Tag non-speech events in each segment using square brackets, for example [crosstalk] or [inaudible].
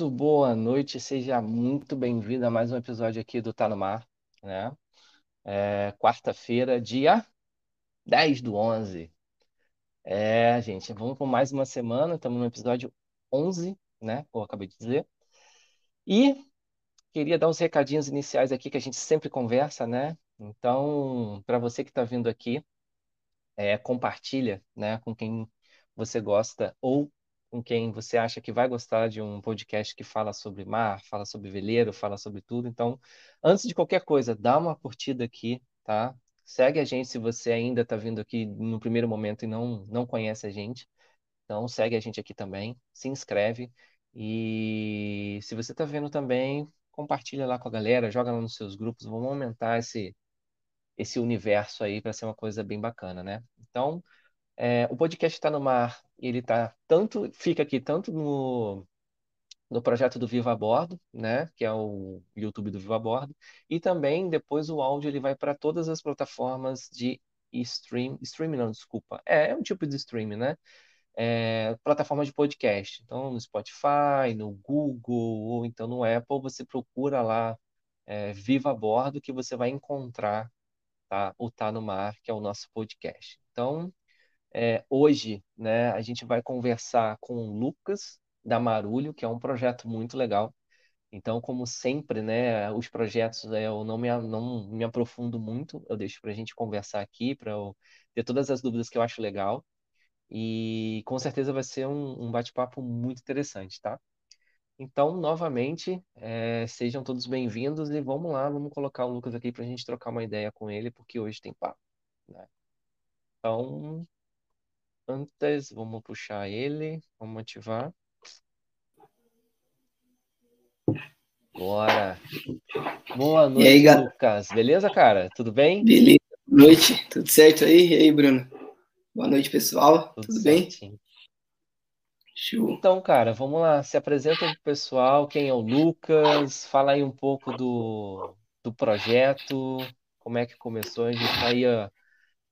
Muito boa noite, seja muito bem-vindo a mais um episódio aqui do Tá no Mar, né? É, quarta-feira, dia 10 do 11. É, gente, vamos por mais uma semana, estamos no episódio 11, né? Como eu acabei de dizer. E queria dar uns recadinhos iniciais aqui que a gente sempre conversa, né? Então, para você que está vindo aqui, é, compartilha, né, com quem você gosta ou com quem você acha que vai gostar de um podcast que fala sobre mar, fala sobre veleiro, fala sobre tudo. Então, antes de qualquer coisa, dá uma curtida aqui, tá? Segue a gente se você ainda está vindo aqui no primeiro momento e não, não conhece a gente. Então, segue a gente aqui também, se inscreve. E se você está vendo também, compartilha lá com a galera, joga lá nos seus grupos, vamos aumentar esse, esse universo aí para ser uma coisa bem bacana, né? Então, é, o podcast está no mar, ele tá tanto, fica aqui tanto no, no projeto do Viva a Bordo, né, que é o YouTube do Viva a Bordo, e também depois o áudio ele vai para todas as plataformas de stream, stream não, desculpa, é, é um tipo de stream, né, é, plataforma de podcast, então no Spotify, no Google, ou então no Apple, você procura lá é, Viva a Bordo que você vai encontrar tá, o Tá no Mar, que é o nosso podcast. Então, é, hoje, né, a gente vai conversar com o Lucas da Marulho, que é um projeto muito legal. Então, como sempre, né, os projetos é, eu não me, não me aprofundo muito, eu deixo para a gente conversar aqui, para eu ter todas as dúvidas que eu acho legal. E com certeza vai ser um, um bate-papo muito interessante, tá? Então, novamente, é, sejam todos bem-vindos e vamos lá, vamos colocar o Lucas aqui para a gente trocar uma ideia com ele, porque hoje tem papo. Né? Então, Antes, vamos puxar ele, vamos ativar. Bora. Boa noite, aí, Lucas. Beleza, cara? Tudo bem? Beleza. Boa noite. Tudo certo aí? E aí, Bruno? Boa noite, pessoal. Tudo, Tudo bem? Show. Então, cara, vamos lá. Se apresenta pro pessoal. Quem é o Lucas? Fala aí um pouco do, do projeto. Como é que começou? A gente tá aí, ó,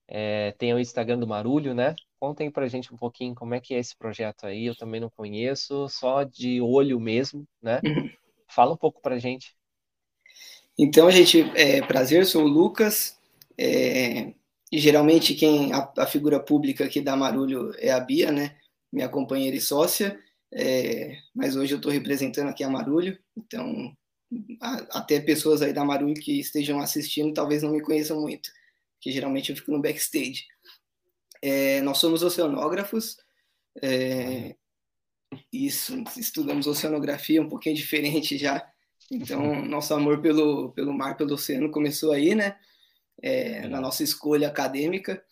é, tem o Instagram do Marulho, né? Contem pra gente um pouquinho como é que é esse projeto aí. Eu também não conheço, só de olho mesmo, né? Uhum. Fala um pouco pra gente. Então, gente, é prazer, sou o Lucas. É, geralmente quem a, a, figura pública aqui da Marulho é a Bia, né? Minha companheira e sócia. É, mas hoje eu estou representando aqui a Marulho, então a, até pessoas aí da Marulho que estejam assistindo talvez não me conheçam muito, que geralmente eu fico no backstage. É, nós somos oceanógrafos, é, isso, estudamos oceanografia um pouquinho diferente já. [laughs] Então, nosso amor pelo, pelo mar, pelo oceano começou aí, né? É, na nossa escolha acadêmica.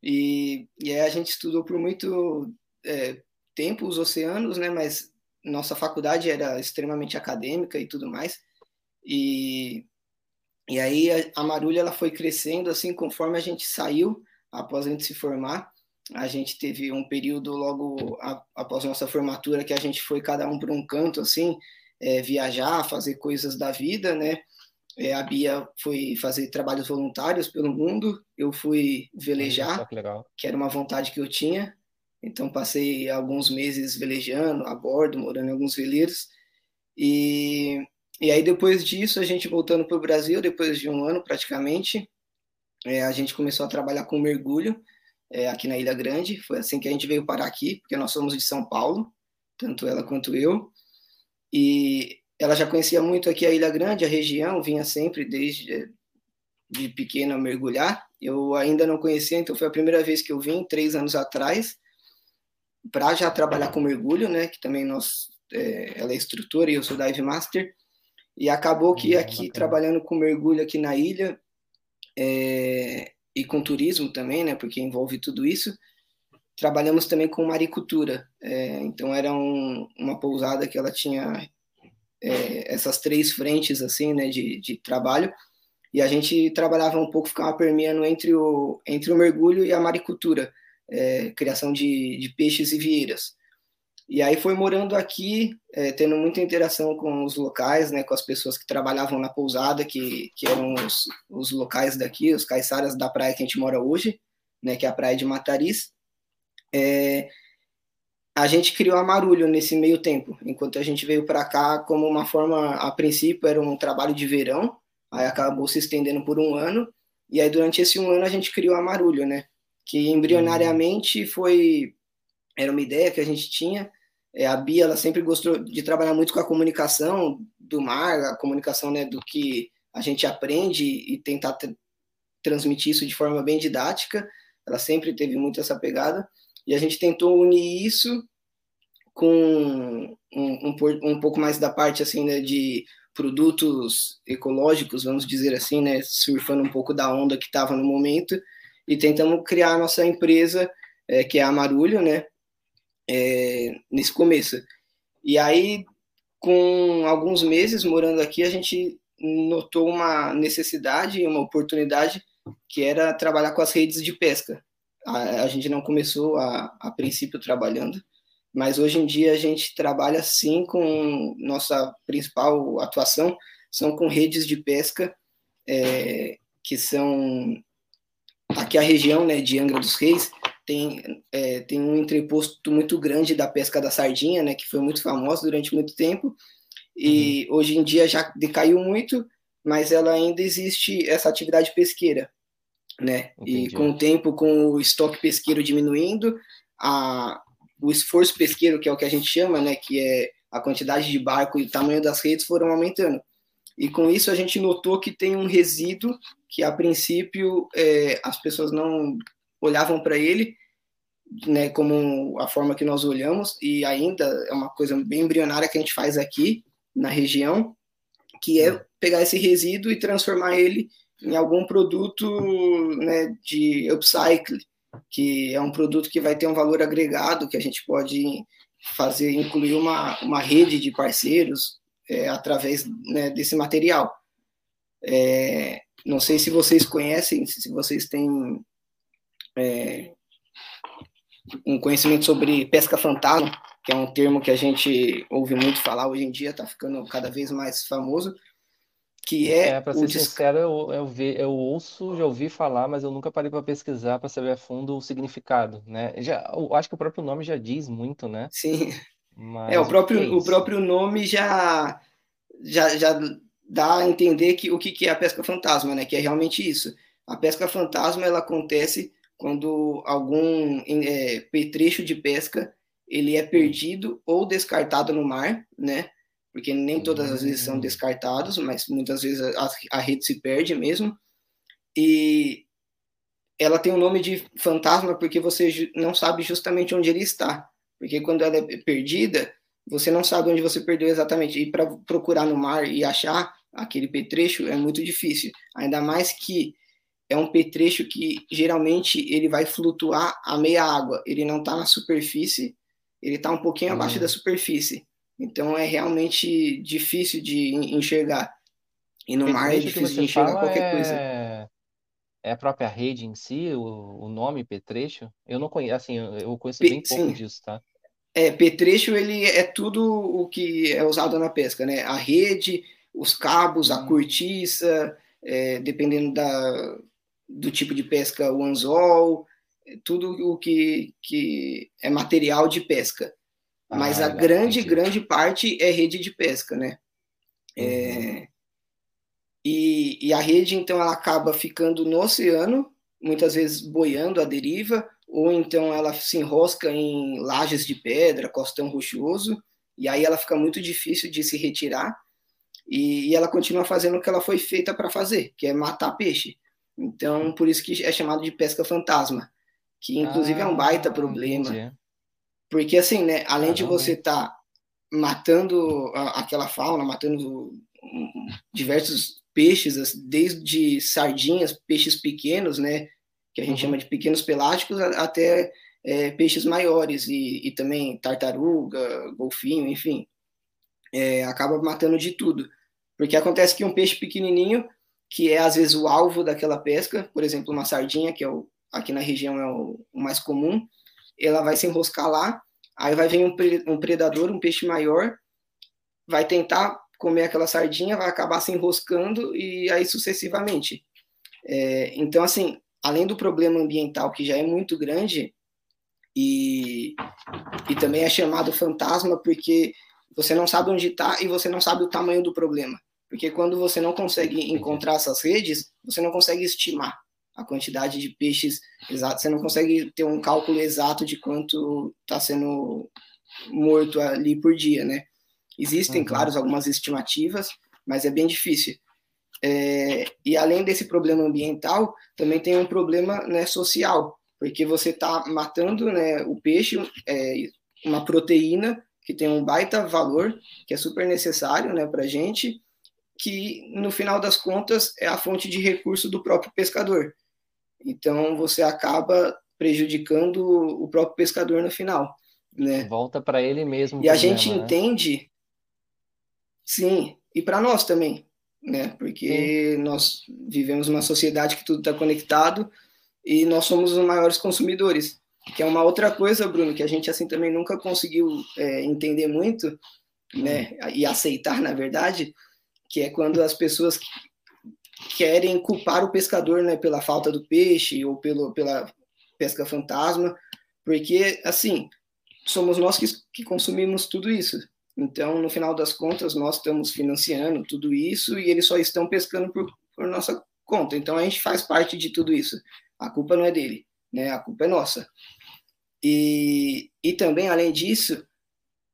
E, e aí a gente estudou por muito é, tempo os oceanos, né? Mas nossa faculdade era extremamente acadêmica e tudo mais. E, e aí a, a Marulha ela foi crescendo assim conforme a gente saiu após a gente se formar. A gente teve um período logo a, após nossa formatura que a gente foi cada um para um canto, assim, é, viajar, fazer coisas da vida, né? É, a Bia foi fazer trabalhos voluntários pelo mundo, eu fui velejar, que, que era uma vontade que eu tinha. Então passei alguns meses velejando a bordo, morando em alguns veleiros. E, e aí depois disso, a gente voltando para o Brasil, depois de um ano praticamente, é, a gente começou a trabalhar com mergulho é, aqui na Ilha Grande. Foi assim que a gente veio parar aqui, porque nós somos de São Paulo, tanto ela quanto eu. E ela já conhecia muito aqui a Ilha Grande, a região, vinha sempre desde de pequena mergulhar. Eu ainda não conhecia, então foi a primeira vez que eu vim, três anos atrás, para já trabalhar com mergulho, né? Que também nós, é, ela é instrutora e eu sou dive master. E acabou que hum, aqui, trabalhando com mergulho aqui na ilha, é, e com turismo também, né, porque envolve tudo isso. Trabalhamos também com maricultura, é, então era um, uma pousada que ela tinha é, essas três frentes assim, né, de, de trabalho, e a gente trabalhava um pouco, ficava permeando entre o, entre o mergulho e a maricultura, é, criação de, de peixes e vieiras. E aí foi morando aqui, é, tendo muita interação com os locais, né, com as pessoas que trabalhavam na pousada, que, que eram os, os locais daqui, os caiçaras da praia que a gente mora hoje, né, que é a praia de Matariz. É, a gente criou a Marulho nesse meio tempo, enquanto a gente veio para cá como uma forma, a princípio era um trabalho de verão, aí acabou se estendendo por um ano, e aí durante esse um ano a gente criou a Marulho, né? Que embrionariamente foi, era uma ideia que a gente tinha, é, a Bia, ela sempre gostou de trabalhar muito com a comunicação do mar, a comunicação né, do que a gente aprende e tentar transmitir isso de forma bem didática, ela sempre teve muito essa pegada, e a gente tentou unir isso com um, um, um pouco mais da parte assim né, de produtos ecológicos, vamos dizer assim, né, surfando um pouco da onda que estava no momento, e tentamos criar a nossa empresa, é, que é a Marulho, né, é, nesse começo. E aí, com alguns meses morando aqui, a gente notou uma necessidade, uma oportunidade, que era trabalhar com as redes de pesca a, a gente não começou a, a princípio trabalhando, mas hoje em dia a gente trabalha sim com nossa principal atuação são com redes de pesca é, que são aqui a região né, de Angra dos Reis tem, é, tem um entreposto muito grande da pesca da sardinha, né, que foi muito famosa durante muito tempo e uhum. hoje em dia já decaiu muito, mas ela ainda existe essa atividade pesqueira né? Entendi. E com o tempo, com o estoque pesqueiro diminuindo, a, o esforço pesqueiro, que é o que a gente chama, né? Que é a quantidade de barco e o tamanho das redes foram aumentando. E com isso a gente notou que tem um resíduo que a princípio é, as pessoas não olhavam para ele, né, como a forma que nós olhamos, e ainda é uma coisa bem embrionária que a gente faz aqui na região, que é pegar esse resíduo e transformar ele em algum produto né, de upcycle, que é um produto que vai ter um valor agregado, que a gente pode fazer, incluir uma, uma rede de parceiros é, através né, desse material. É, não sei se vocês conhecem, se vocês têm é, um conhecimento sobre pesca fantasma, que é um termo que a gente ouve muito falar hoje em dia, está ficando cada vez mais famoso, que é, É, para ser sincero, eu, eu, vi, eu ouço, já ouvi falar, mas eu nunca parei para pesquisar para saber a fundo o significado, né? Já, eu acho que o próprio nome já diz muito, né? Sim. É, o Mas o que é próprio, o próprio nome já, já, já dá a entender que, o que, que é a pesca fantasma, né? Que é realmente isso. A pesca fantasma, ela acontece quando algum é, petrecho de pesca ele é perdido ou descartado no mar, né? porque nem todas as vezes são hum. descartados, mas muitas vezes a, a rede se perde mesmo. E ela tem o um nome de fantasma porque você não sabe justamente onde ele está. Porque quando ela é perdida, você não sabe onde você perdeu exatamente. E para procurar no mar e achar aquele petrecho é muito difícil. Ainda mais que é um petrecho que geralmente ele vai flutuar a meia água. Ele não está na superfície, ele está um pouquinho abaixo uhum. da superfície. Então é realmente difícil de enxergar. E no mar é difícil de enxergar qualquer é... coisa. É a própria rede em si, o, o nome petrecho? Eu não conheço, assim, eu conheço bem pouco Sim. disso, tá? É, petrecho ele é tudo o que é usado na pesca, né? A rede, os cabos, a cortiça, é, dependendo da, do tipo de pesca, o anzol, tudo o que, que é material de pesca. Mas ah, a grande, entendi. grande parte é rede de pesca, né? É, uhum. É, e, e a rede, então, ela acaba ficando no oceano, muitas vezes boiando à deriva, ou então ela se enrosca em lajes de pedra, costão rochoso, e aí ela fica muito difícil de se retirar, e, e ela continua fazendo o que ela foi feita para fazer, que é matar peixe. Então, por isso que é chamado de pesca fantasma, que inclusive ah, é um baita ah, problema. Entendi. Porque, assim, né, além de você estar tá matando aquela fauna, matando diversos peixes, desde sardinhas, peixes pequenos, né, que a gente uhum. chama de pequenos pelágicos, até é, peixes maiores, e, e, também tartaruga, golfinho, enfim, é, acaba matando de tudo. Porque acontece que um peixe pequenininho, que é às vezes o alvo daquela pesca, por exemplo, uma sardinha, que é o, aqui na região é o, o mais comum, ela vai se enroscar lá, aí vai vir um, um predador, um peixe maior, vai tentar comer aquela sardinha, vai acabar se enroscando e aí sucessivamente. É, então, assim, além do problema ambiental que já é muito grande, E, e também é chamado fantasma porque você não sabe onde está e você não sabe o tamanho do problema. Porque quando você não consegue encontrar essas redes, você não consegue estimar a quantidade de peixes exatos, você não consegue ter um cálculo exato de quanto está sendo morto ali por dia, né? Existem, uhum. claro, algumas estimativas, mas é bem difícil. É, e além desse problema ambiental, também tem um problema né, social, porque você está matando né, o peixe, é, uma proteína que tem um baita valor, que é super necessário né, para a gente, que no final das contas é a fonte de recurso do próprio pescador. Então você acaba prejudicando o próprio pescador no final. Né? Volta para ele mesmo. E a gente né? entende, sim, e para nós também, né? Porque sim. nós vivemos uma sociedade que tudo está conectado e nós somos os maiores consumidores. Que é uma outra coisa, Bruno, que a gente assim também nunca conseguiu é, entender muito, né? E aceitar, na verdade, que é quando as pessoas querem culpar o pescador, né, pela falta do peixe ou pelo, pela pesca fantasma, porque assim somos nós que, que consumimos tudo isso. Então, no final das contas, nós estamos financiando tudo isso e eles só estão pescando por, por nossa conta. Então, a gente faz parte de tudo isso. A culpa não é dele, né? A culpa é nossa. E, e também, além disso,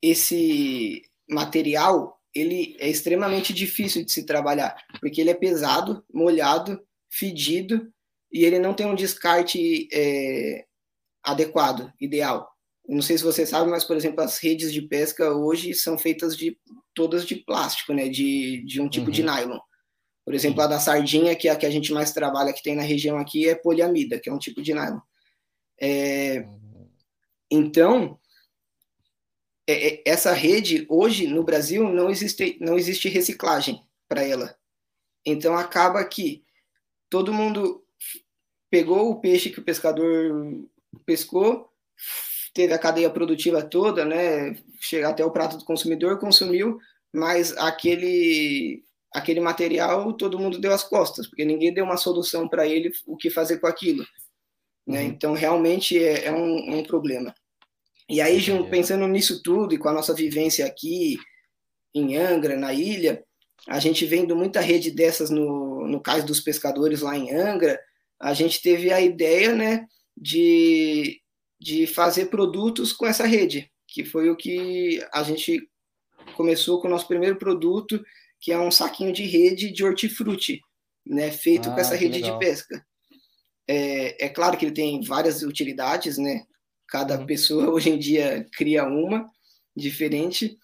esse material ele é extremamente difícil de se trabalhar, porque ele é pesado, molhado, fedido, e ele não tem um descarte é, adequado, ideal. Não sei se você sabe, mas, por exemplo, as redes de pesca hoje são feitas de todas de plástico, né? De, de um tipo uhum. de nylon. Por exemplo, a da sardinha, que é a que a gente mais trabalha, que tem na região aqui, é poliamida, que é um tipo de nylon. É, uhum. então, é, é, essa rede hoje no Brasil não existe não existe reciclagem para ela. Então acaba que todo mundo pegou o peixe que o pescador pescou, teve a cadeia produtiva toda, né, chegar até o prato do consumidor, consumiu, mas aquele aquele material todo mundo deu as costas, porque ninguém deu uma solução para ele o que fazer com aquilo. Né? Uhum. Então realmente é, é um, um problema. E aí, Jun, pensando nisso tudo e com a nossa vivência aqui em Angra, na ilha, a gente vendo muita rede dessas no, no Cais dos Pescadores lá em Angra, a gente teve a ideia, né, de, de fazer produtos com essa rede, que foi o que a gente começou com o nosso primeiro produto, que é um saquinho de rede de hortifruti, né, feito ah, com essa rede legal. de pesca. É, é claro que ele tem várias utilidades, né? Cada uhum. pessoa [laughs] hoje em dia cria uma diferente,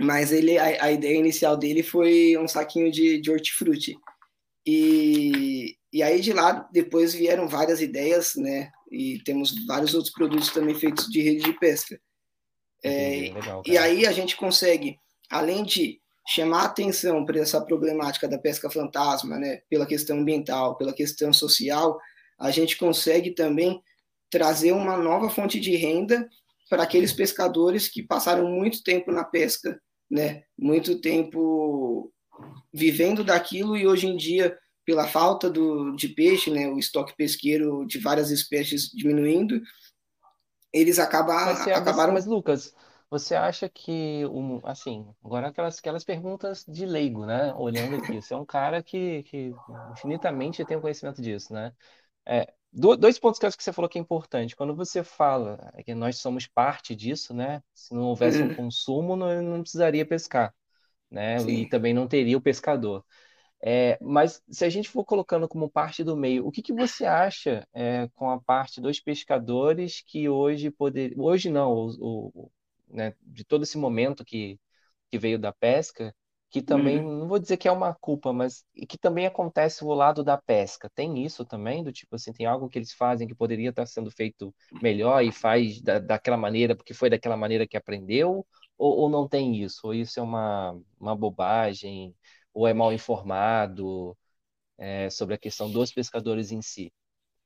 mas ele a, a ideia inicial dele foi um saquinho de, de hortifruti. E, e aí de lá depois vieram várias ideias, né? E temos vários outros produtos também feitos de rede de pesca. É, legal, e aí a gente consegue, além de chamar atenção para essa problemática da pesca fantasma, né? Pela questão ambiental, pela questão social, a gente consegue também trazer uma nova fonte de renda para aqueles pescadores que passaram muito tempo na pesca, né? Muito tempo vivendo daquilo e hoje em dia, pela falta do, de peixe, né? O estoque pesqueiro de várias espécies diminuindo, eles acabaram, mas, acabaram. Mas Lucas, você acha que, um, assim, agora aquelas, aquelas perguntas de leigo, né? Olhando aqui, você é um cara que, que infinitamente tem o conhecimento disso, né? É, dois pontos que eu acho que você falou que é importante. Quando você fala que nós somos parte disso, né? Se não houvesse um [laughs] consumo, não, não precisaria pescar, né? Sim. E também não teria o pescador. É, mas se a gente for colocando como parte do meio, o que, que você acha é, com a parte dos pescadores que hoje poder, hoje não, o, o né, de todo esse momento que, que veio da pesca, que também, uhum. não vou dizer que é uma culpa, mas que também acontece o lado da pesca. Tem isso também, do tipo assim, tem algo que eles fazem que poderia estar sendo feito melhor e faz da, daquela maneira, porque foi daquela maneira que aprendeu, ou, ou não tem isso? Ou isso é uma, uma bobagem, ou é mal informado é, sobre a questão dos pescadores em si?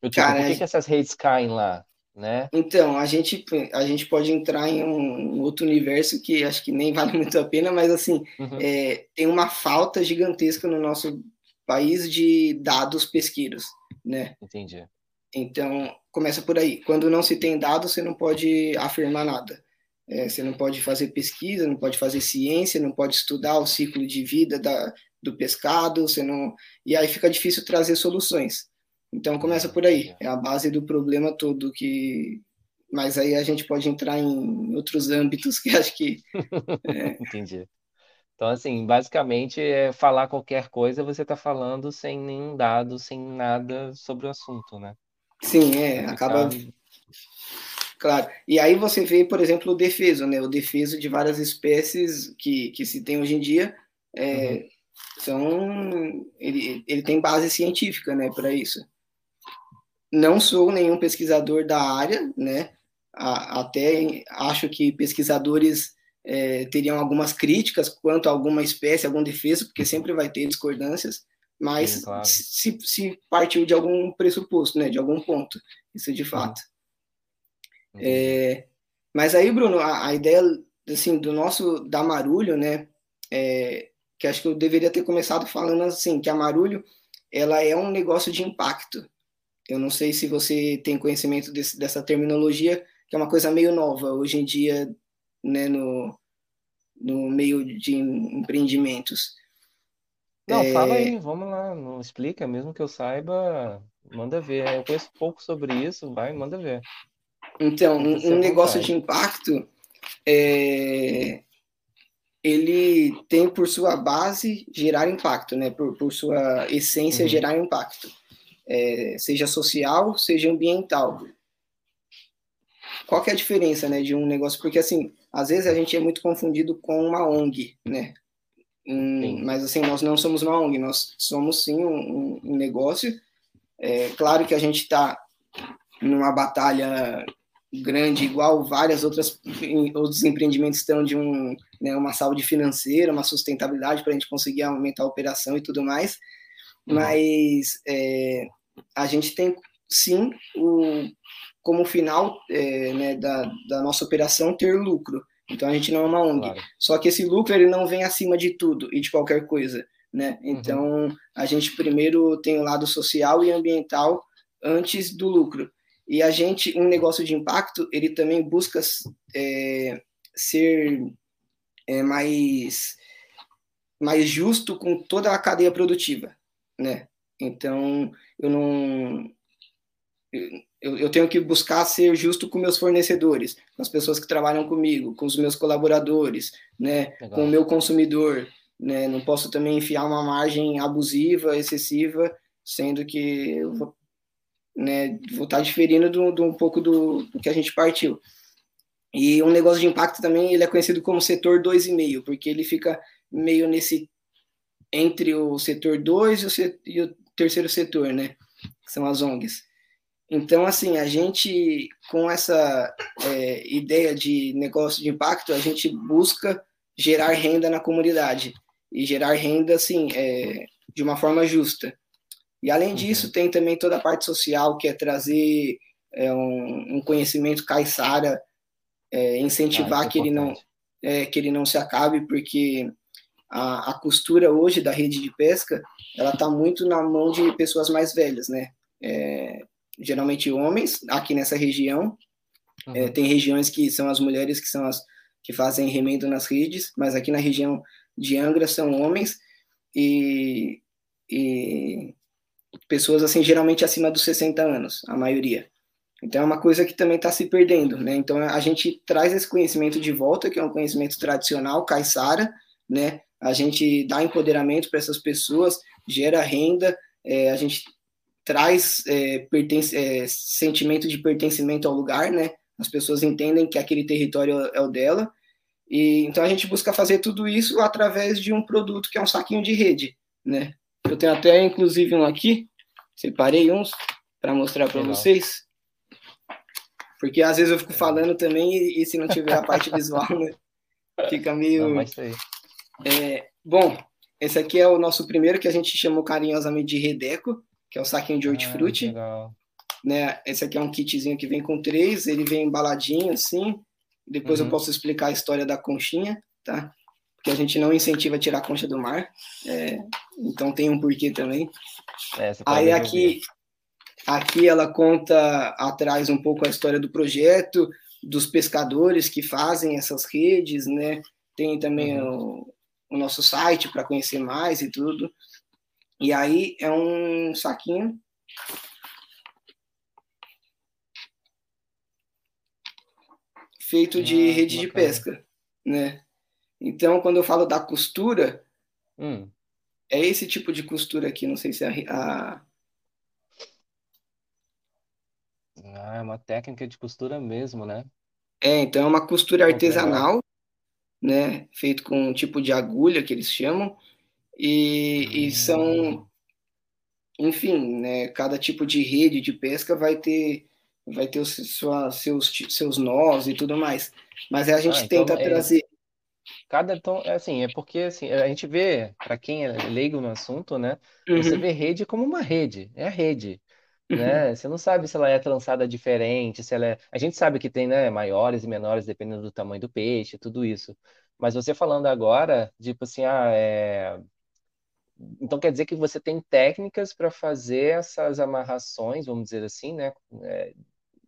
Eu, tipo, Cara, por que, é que essas redes caem lá? Né? Então, a gente, a gente pode entrar em um outro universo que acho que nem vale [laughs] muito a pena, mas assim, uhum. é, tem uma falta gigantesca no nosso país de dados pesqueiros, né? Entendi. Então, começa por aí. Quando não se tem dados, você não pode afirmar nada. É, você não pode fazer pesquisa, não pode fazer ciência, não pode estudar o ciclo de vida da, do pescado, você não. E aí fica difícil trazer soluções. Então começa por aí. É a base do problema todo que. Mas aí a gente pode entrar em outros âmbitos que [laughs] acho que. É... [laughs] Entendi. Então, assim, basicamente, é falar qualquer coisa, você está falando sem nenhum dado, sem nada sobre o assunto, né? Sim, é, acaba. Claro. E aí você vê, por exemplo, o defeso, né? O defeso de várias espécies que, que se tem hoje em dia é, uhum. são. Ele, ele tem base científica, né, para isso. Não sou nenhum pesquisador da área, né? Até acho que pesquisadores é, teriam algumas críticas quanto a alguma espécie, algum defeso, porque sempre vai ter discordâncias, mas Sim, claro. se, se partiu de algum pressuposto, né, de algum ponto, isso de fato. Uhum. É, mas aí, Bruno, a, a, ideia assim do nosso da Marulho, né, é, que acho que eu deveria ter começado falando assim, que a Marulho ela é um negócio de impacto. Eu não sei se você tem conhecimento desse, dessa terminologia, que é uma coisa meio nova hoje em dia né, no, no meio de empreendimentos. Não, é... fala aí, vamos lá, não explica, mesmo que eu saiba, manda ver. Eu conheço pouco sobre isso, vai, manda ver. Então, um, um negócio de impacto, é... ele tem por sua base gerar impacto, né? Por, por sua essência uhum. gerar impacto, é, seja social, seja ambiental. Qual que é a diferença, né, de um negócio? Porque assim, às vezes a gente é muito confundido com uma ONG, né? Um, mas assim, nós não somos uma ONG, nós somos sim um, um negócio. É claro que a gente está numa batalha grande, igual várias outras outros empreendimentos estão de um, né, uma saúde financeira, uma sustentabilidade para a gente conseguir aumentar a operação e tudo mais. Uhum. Mas é, a gente tem sim o como final é, né, da, da nossa operação ter lucro. Então a gente não é uma ONG. Claro. Só que esse lucro ele não vem acima de tudo e de qualquer coisa, né? Uhum. Então uhum. a gente primeiro tem o lado social e ambiental antes do lucro. E a gente, um negócio de impacto, ele também busca é, ser é, mais mais justo com toda a cadeia produtiva, né? Então eu não eu, eu, tenho que buscar ser justo com meus fornecedores, com as pessoas que trabalham comigo, com os meus colaboradores, né, com o meu consumidor, né, não posso também enfiar uma margem abusiva, excessiva, sendo que eu vou, né, vou estar diferindo do, do um pouco do, do, que a gente partiu. E um negócio de impacto também, ele é conhecido como setor 2,5, porque ele fica meio nesse entre o setor 2 e, e o terceiro setor, né, que são as ONGs. Então, assim, a gente, com essa é, ideia de negócio de impacto, a gente busca gerar renda na comunidade e gerar renda, assim, é, de uma forma justa. E, além uhum. disso, tem também toda a parte social, que é trazer é, um, um, conhecimento caiçara, é, incentivar ah, é que, ele não, é, que ele não se acabe, porque a, a costura hoje da rede de pesca, ela está muito na mão de pessoas mais velhas, né? É, geralmente homens, aqui nessa região. Uhum. É, tem regiões que são as mulheres que são as que fazem remendo nas redes, mas aqui na região de Angra são homens e, e pessoas assim geralmente acima dos 60 anos, a maioria. Então é uma coisa que também está se perdendo, né? Então a gente traz esse conhecimento de volta, que é um conhecimento tradicional, caiçara, né? A gente dá empoderamento para essas pessoas, gera renda, é, a gente traz é, pertence, é, sentimento de pertencimento ao lugar, né? As pessoas entendem que aquele território é o dela. E então a gente busca fazer tudo isso através de um produto que é um saquinho de rede, né? Eu tenho até inclusive um aqui, separei uns para mostrar para vocês. Porque às vezes eu fico falando também e, e se não tiver a parte visual, né? [laughs] Fica meio. Não, é, bom, esse aqui é o nosso primeiro que a gente chamou carinhosamente de Redeco que é o saquinho de hortifruti. Ah, né? Esse aqui é um kitzinho que vem com três, ele vem embaladinho assim. Depois uhum. eu posso explicar a história da conchinha, tá? Porque a gente não incentiva a tirar a concha do mar. É, então tem um porquê também. É, Aí aqui, Aqui ela conta atrás um pouco a história do projeto, dos pescadores que fazem essas redes, né? Tem também uhum. o, o nosso site para conhecer mais e tudo. E aí é um saquinho feito de ah, rede de pesca, né? Então, quando eu falo da costura, hum. é esse tipo de costura aqui. Não sei se a, a... Ah, é uma técnica de costura mesmo, né? É, então é uma costura artesanal, né? Feito com um tipo de agulha que eles chamam. E, e são, enfim, né? Cada tipo de rede de pesca vai ter vai ter os, sua, seus, seus nós e tudo mais. Mas a gente ah, então tenta é, trazer. Cada tom, é assim, é porque assim, a gente vê, para quem é leigo no assunto, né? Uhum. Você vê rede como uma rede, é a rede. Né? [laughs] Você não sabe se ela é trançada diferente, se ela é. A gente sabe que tem, né, maiores e menores dependendo do tamanho do peixe, tudo isso. Mas você falando agora, tipo assim, ah, é... Então quer dizer que você tem técnicas para fazer essas amarrações, vamos dizer assim, né? É,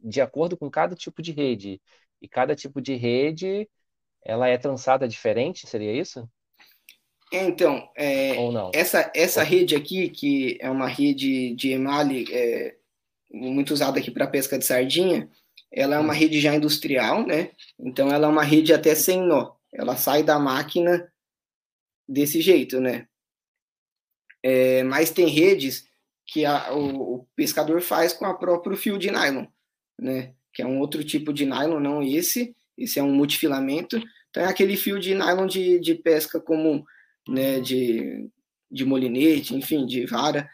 de acordo com cada tipo de rede. E cada tipo de rede, ela é trançada diferente, seria isso? Então, é, Ou não? essa, essa rede aqui, que é uma rede de emale é, muito usada aqui para pesca de sardinha, ela é uma hum. rede já industrial, né? Então, ela é uma rede até sem nó. Ela sai da máquina desse jeito, né? É, mas tem redes que a, o, o, pescador faz com a próprio fio de nylon né? Que é um outro tipo de nylon, não esse. Esse é um multifilamento. Então é aquele fio de nylon de, de pesca comum, né? De, de molinete, enfim, de vara.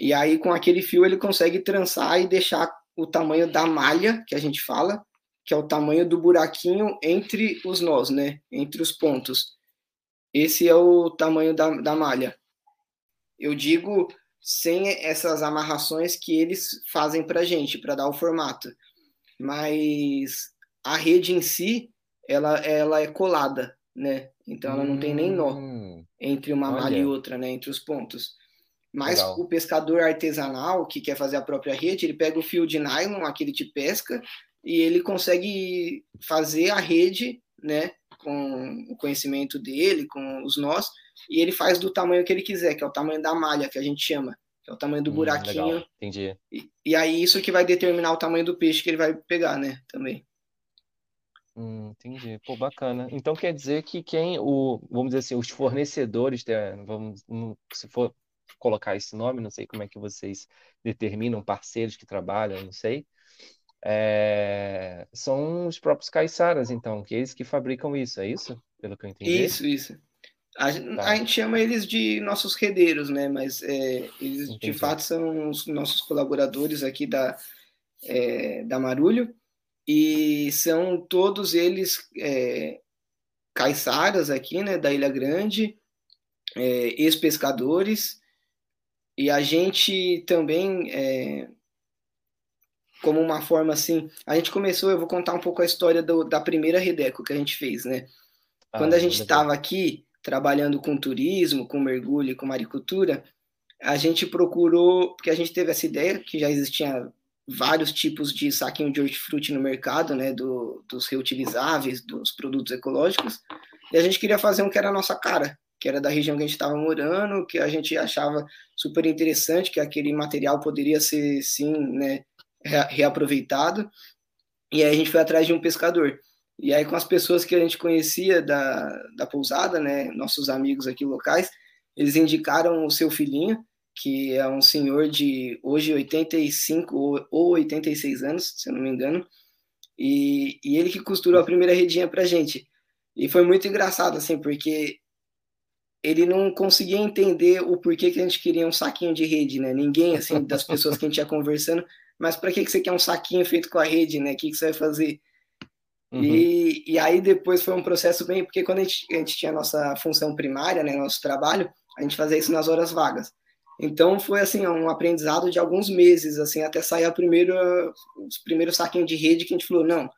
E aí com aquele fio ele consegue trançar e deixar o tamanho da malha, que a gente fala, que é o tamanho do buraquinho entre os nós, né? Entre os pontos. Esse é o tamanho da, da malha. Eu digo sem essas amarrações que eles fazem para gente, para dar o formato. Mas a rede em si, ela, ela é colada, né? Então ela não tem nem nó hum. entre uma malha e outra, né? Entre os pontos. Mas Legal. o pescador artesanal que quer fazer a própria rede, ele pega o fio de nylon, aquele de pesca, e ele consegue fazer a rede, né? Com o conhecimento dele, com os nós, e ele faz do tamanho que ele quiser, que é o tamanho da malha que a gente chama, que é o tamanho do hum, buraquinho. Legal. Entendi. E, e, aí isso que vai determinar o tamanho do peixe que ele vai pegar, né? Também. Hum, entendi. Pô, bacana. Então quer dizer que quem o, vamos dizer assim, os fornecedores, vamos, se for colocar esse nome, não sei como é que vocês determinam parceiros que trabalham, não sei. É, são os próprios caiçaras, então, que eles que fabricam isso, é isso? Pelo que eu entendi. Isso, isso. A, tá. a, gente chama eles de nossos redeiros, né? Mas é, eles Entendi. de fato são os nossos colaboradores aqui da, é, da Marulho e são todos eles é, caiçaras aqui, né? Da Ilha Grande, é, ex-pescadores e a gente também é, como uma forma assim, a gente começou, eu vou contar um pouco a história do, da primeira Redeco que a gente fez, né? Quando ah, a gente estava aqui, trabalhando com turismo, com mergulho, com maricultura, a gente procurou, porque a gente teve essa ideia que já existia vários tipos de saquinho de hortifruti no mercado, né, do, dos reutilizáveis, dos produtos ecológicos, e a gente queria fazer um que era a nossa cara, que era da região que a gente estava morando, que a gente achava super interessante, que aquele material poderia ser, sim, né, reaproveitado, e aí a gente foi atrás de um pescador. E aí, com as pessoas que a gente conhecia da, da pousada, né, nossos amigos aqui locais, eles indicaram o seu filhinho, que é um senhor de hoje 85 ou, ou 86 anos, se eu não me engano, e, e ele que costurou a primeira redinha pra gente. E foi muito engraçado, assim, porque ele não conseguia entender o porquê que a gente queria um saquinho de rede, né? Ninguém, assim, das pessoas que a gente ia conversando, mas para que, que você quer um saquinho feito com a rede, né? O que, que você vai fazer? Uhum. E, e aí depois foi um processo bem, porque quando a gente, a gente tinha a nossa função primária, né, nosso trabalho, a gente fazia isso nas horas vagas. Então foi assim um aprendizado de alguns meses, assim até sair a primeira, os primeiros saquinhos de rede que a gente falou não,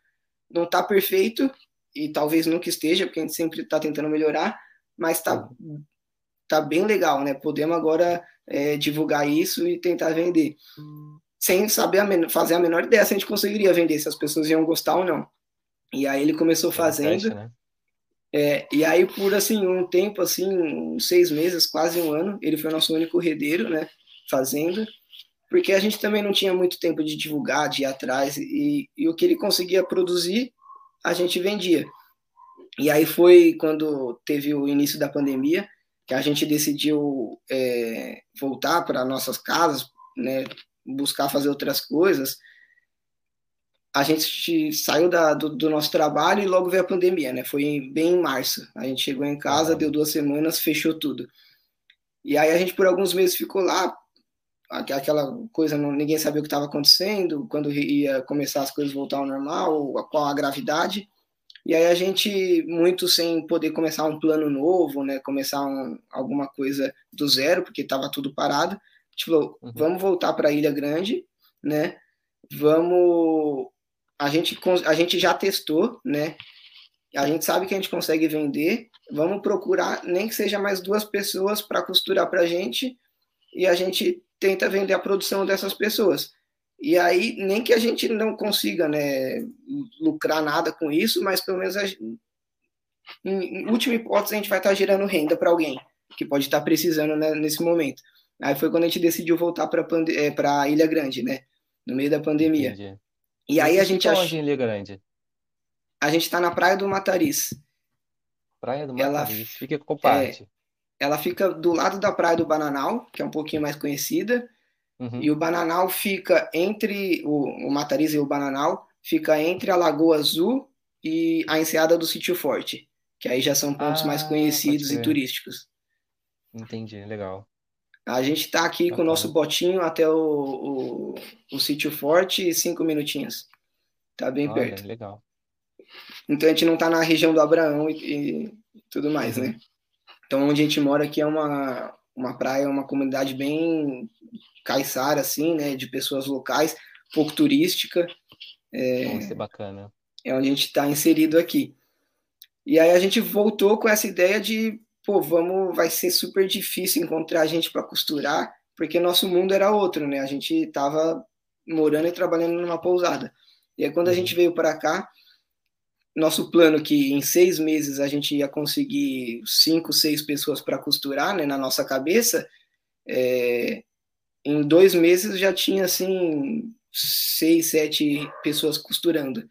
não está perfeito e talvez nunca esteja, porque a gente sempre está tentando melhorar, mas está uhum. tá bem legal, né? Podemos agora é, divulgar isso e tentar vender. sem saber a fazer a menor ideia se a gente conseguiria vender, se as pessoas iam gostar ou não. E aí ele começou fazendo. né? É, e aí, por assim, um tempo, assim, uns seis meses, quase um ano, ele foi nosso único redeiro, né? Fazendo. Porque a gente também não tinha muito tempo de divulgar, de ir atrás. E, e o que ele conseguia produzir, a gente vendia. E aí foi quando teve o início da pandemia que a gente decidiu é, voltar para nossas casas, né, buscar fazer outras coisas, a gente saiu da, do, do, nosso trabalho e logo veio a pandemia, né? Foi bem em março. A gente chegou em casa, deu duas semanas, fechou tudo. E aí a gente por alguns meses ficou lá, aquela coisa, não, ninguém sabia o que estava acontecendo, quando ia começar as coisas voltar ao normal, qual a gravidade. E aí a gente, muito sem poder começar um plano novo, né, começar um, alguma coisa do zero, porque estava tudo parado, a gente falou, uhum. vamos voltar para a Ilha Grande, né, vamos... A gente, a gente já testou, né, a gente sabe que a gente consegue vender, vamos procurar nem que seja mais duas pessoas para costurar para a gente, e a gente tenta vender a produção dessas pessoas. E aí, nem que a gente não consiga né, lucrar nada com isso, mas pelo menos, a, em, em última hipótese, a gente vai estar gerando renda para alguém que pode estar precisando né, nesse momento. Aí foi quando a gente decidiu voltar para é, Ilha Grande, né? No meio da pandemia. Entendi. E aí a gente acha. Ilha Grande? A gente está na Praia do Matariz. Praia do Matariz. Ela, fica com parte. É, ela fica do lado da Praia do Bananal, que é um pouquinho mais conhecida. Uhum. E o Bananal fica entre o, o Matariz e o Bananal fica entre a Lagoa Azul e a enseada do Sítio Forte, que aí já são pontos ah, mais conhecidos e turísticos. Entendi, legal. A gente está aqui com o nosso botinho até o, o, o Sítio Forte, cinco minutinhos. Tá bem Olha, perto. Legal. Então a gente não está na região do Abraão e, e tudo mais, uhum. né? Então onde a gente mora aqui é uma, uma praia, uma comunidade bem caiçara, assim, né, de pessoas locais, pouco turística. É, Vai ser bacana. É onde a gente está inserido aqui. E aí a gente voltou com essa ideia de, pô, vamos, vai ser super difícil encontrar gente para costurar, porque nosso mundo era outro, né? A gente estava morando e trabalhando numa pousada. E aí quando a uhum. gente veio para cá, nosso plano que em seis meses a gente ia conseguir cinco, seis pessoas para costurar, né, na nossa cabeça, é, em dois meses já tinha assim seis, sete pessoas costurando.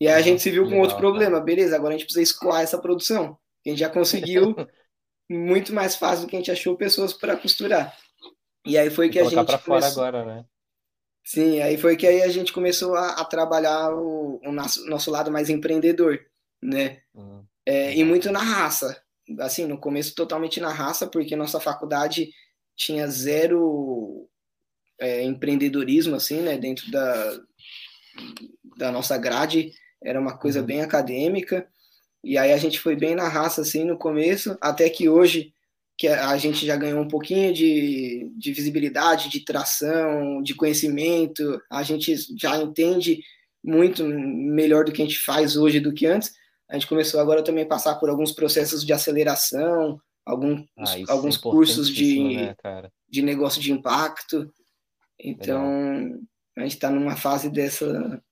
E aí a gente se viu com Legal, outro problema, beleza, agora a gente precisa escoar essa produção. A gente já conseguiu [laughs] muito mais fácil do que a gente achou pessoas para costurar. E aí foi que a gente para fora agora, né? Sim, aí foi que aí a gente começou a, a trabalhar o, o nosso, nosso, lado mais empreendedor, né? Uhum. É, e muito na raça. Assim, no começo totalmente na raça, porque nossa faculdade tinha zero é, empreendedorismo, assim, né? Dentro da, da nossa grade, era uma coisa uhum. bem acadêmica. E aí a gente foi bem na raça, assim, no começo, até que hoje que a gente já ganhou um pouquinho de, de visibilidade, de tração, de conhecimento, a gente já entende muito melhor do que a gente faz hoje do que antes. A gente começou agora também a passar por alguns processos de aceleração, alguns, ah, alguns é cursos de, né, de negócio de impacto. Então, Legal. a gente está numa fase dessa,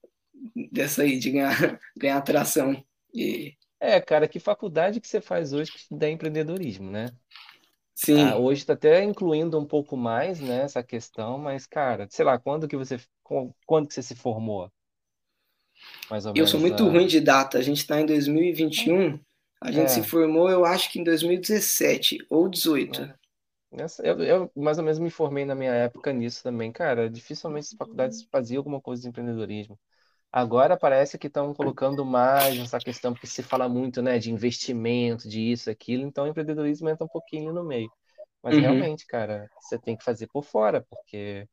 dessa aí, de ganhar, [laughs] ganhar tração. E... É, cara, que faculdade que você faz hoje que dá empreendedorismo, né? Sim. Ah, hoje está até incluindo um pouco mais, né, essa questão, mas, cara, sei lá, quando que você, quando que você se formou? Mais ou Eu sou muito na... ruim de data. A gente está em 2021. A gente é. se formou, eu acho que em 2017 ou 18. É. Eu, eu mais ou menos me formei na minha época nisso também, cara. Dificilmente as faculdades faziam alguma coisa de empreendedorismo. Agora parece que estão colocando mais essa questão, porque se fala muito, né, de investimento, de isso, aquilo, então o empreendedorismo entra um pouquinho no meio. Mas uhum. realmente, cara, você tem que fazer por fora, porque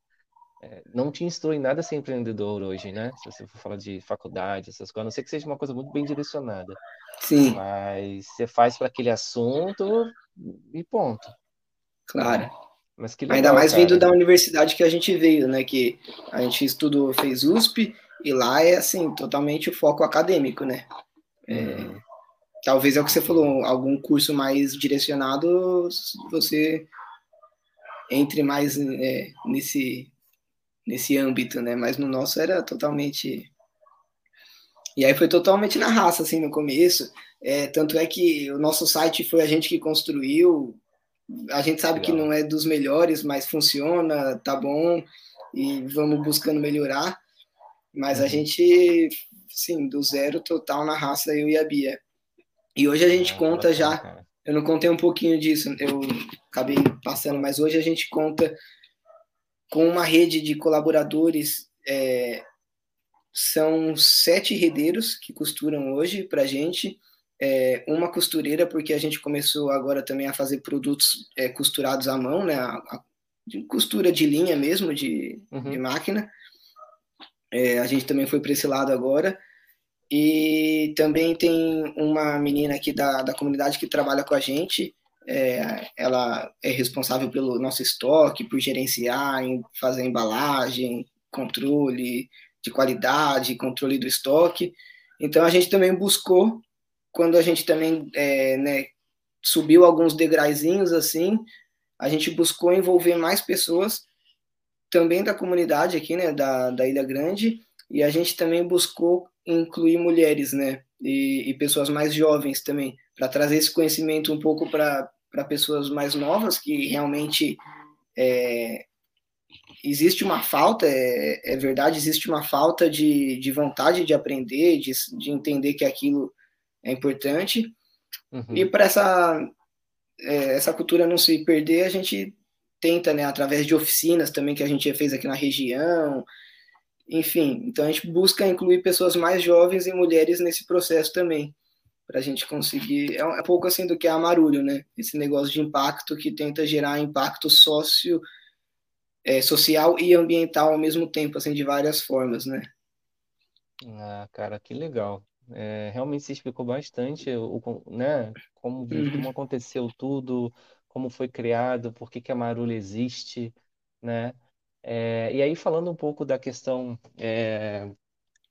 é, não te instrui nada a ser empreendedor hoje, né? Se você for falar de faculdade, essas coisas, a não ser que seja uma coisa muito bem direcionada. Sim. Mas você faz para aquele assunto e ponto. Claro. Mas que legal, Ainda mais cara. vindo da universidade que a gente veio, né? Que a gente estudou, fez USP, e lá é assim, totalmente o foco acadêmico, né? É, uhum. Talvez é o que você falou, algum curso mais direcionado, você entre mais é, nesse nesse âmbito, né? Mas no nosso era totalmente. E aí foi totalmente na raça, assim, no começo. É, tanto é que o nosso site foi a gente que construiu. A gente sabe Legal. que não é dos melhores, mas funciona, tá bom, e vamos buscando melhorar. Mas uhum. a gente, sim, do zero total na raça, eu e a Bia. E hoje a gente é, conta já. Eu não contei um pouquinho disso, eu acabei passando, mas hoje a gente conta com uma rede de colaboradores. É, são sete redeiros que costuram hoje para a gente. É, uma costureira, porque a gente começou agora também a fazer produtos é, costurados à mão, né? A, a, de costura de linha mesmo, de, uhum. de máquina. É, a gente também foi para esse lado agora. E também tem uma menina aqui da, da comunidade que trabalha com a gente. É, ela é responsável pelo nosso estoque, por gerenciar, fazer embalagem, controle de qualidade, controle do estoque. Então a gente também buscou, quando a gente também é, né, subiu alguns degraizinhos assim, a gente buscou envolver mais pessoas também da comunidade aqui, né, da, da Ilha Grande, e a gente também buscou incluir mulheres, né, e, e pessoas mais jovens também, para trazer esse conhecimento um pouco para pessoas mais novas, que realmente é, existe uma falta, é, é, verdade, existe uma falta de, de vontade de aprender, de, de entender que aquilo é importante, uhum. e para essa, é, essa cultura não se perder, a gente tenta, né, através de oficinas também que a gente fez aqui na região, enfim, então a gente busca incluir pessoas mais jovens e mulheres nesse processo também, para a gente conseguir. É um, é um pouco assim do que é a Marulho, né? Esse negócio de impacto que tenta gerar impacto sócio, é, social e ambiental ao mesmo tempo, assim, de várias formas, né? Ah, cara, que legal. É, realmente se explicou bastante o, né, como, uhum. como aconteceu tudo, como foi criado, por que, que a Marulho existe, né? É, e aí, falando um pouco da questão. É,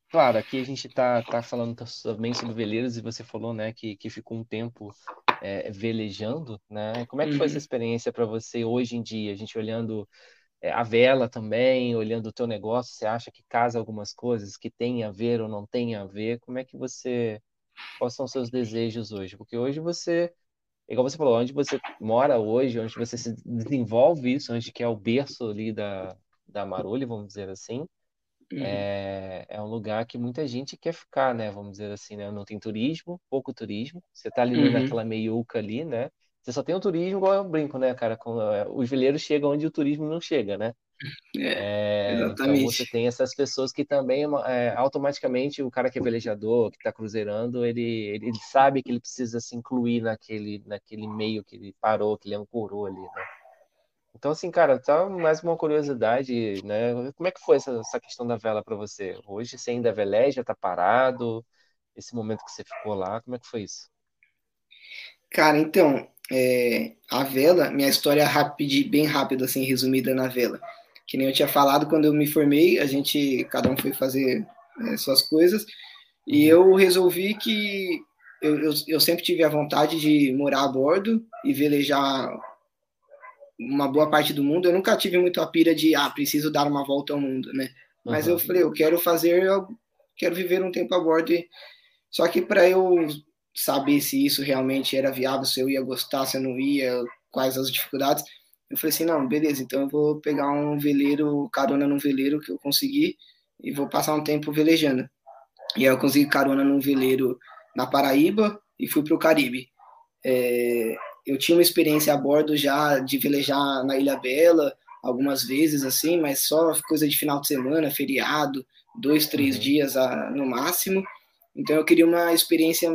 claro, aqui a gente está tá falando também sobre veleiros, e você falou né, que, que ficou um tempo é, velejando. Né? Como é que foi essa uhum. experiência para você hoje em dia? A gente olhando é, a vela também, olhando o teu negócio, você acha que casa algumas coisas que tem a ver ou não tem a ver? Como é que você. Quais são os seus desejos hoje? Porque hoje você igual você falou, onde você mora hoje, onde você se desenvolve isso, onde que é o berço ali da, da Marulho, vamos dizer assim, uhum. é, é um lugar que muita gente quer ficar, né? Vamos dizer assim, né? Não tem turismo, pouco turismo. Você tá ali uhum. naquela meiuca ali, né? Você só tem o turismo, igual eu brinco, né, cara? Com, é, os veleiros chegam onde o turismo não chega, né? É, é, então você tem essas pessoas que também é, automaticamente o cara que é velejador, que está cruzeirando, ele, ele, ele, sabe que ele precisa se incluir naquele, naquele meio que ele parou, que ele ancorou ali, né? Então, assim, cara, tá mais uma curiosidade, né? Como é que foi essa, essa questão da vela para você? Hoje você ainda veleja, tá parado? Esse momento que você ficou lá, como é que foi isso? Cara, então, é, a vela, minha história é rápida, bem rápida, assim, resumida na vela. Que nem eu tinha falado, quando eu me formei, a gente, cada um foi fazer é, suas coisas, e uhum. eu resolvi que eu, eu, eu sempre tive a vontade de morar a bordo e velejar uma boa parte do mundo, eu nunca tive muito a pira de, ah, preciso dar uma volta ao mundo, né? Mas uhum. eu falei, eu quero fazer, eu quero viver um tempo a bordo. E... Só que para eu saber se isso realmente era viável, se eu ia gostar, se eu não ia, quais as dificuldades, eu falei assim, não, beleza, então eu vou pegar um veleiro, carona num veleiro que eu consegui e vou passar um tempo velejando. E aí eu consegui carona num veleiro na Paraíba e fui para o Caribe. É, eu tinha uma experiência a bordo já de velejar na Ilha Bela algumas vezes, assim, mas só coisa de final de semana, feriado, dois, três uhum. dias a, no máximo. Então eu queria uma experiência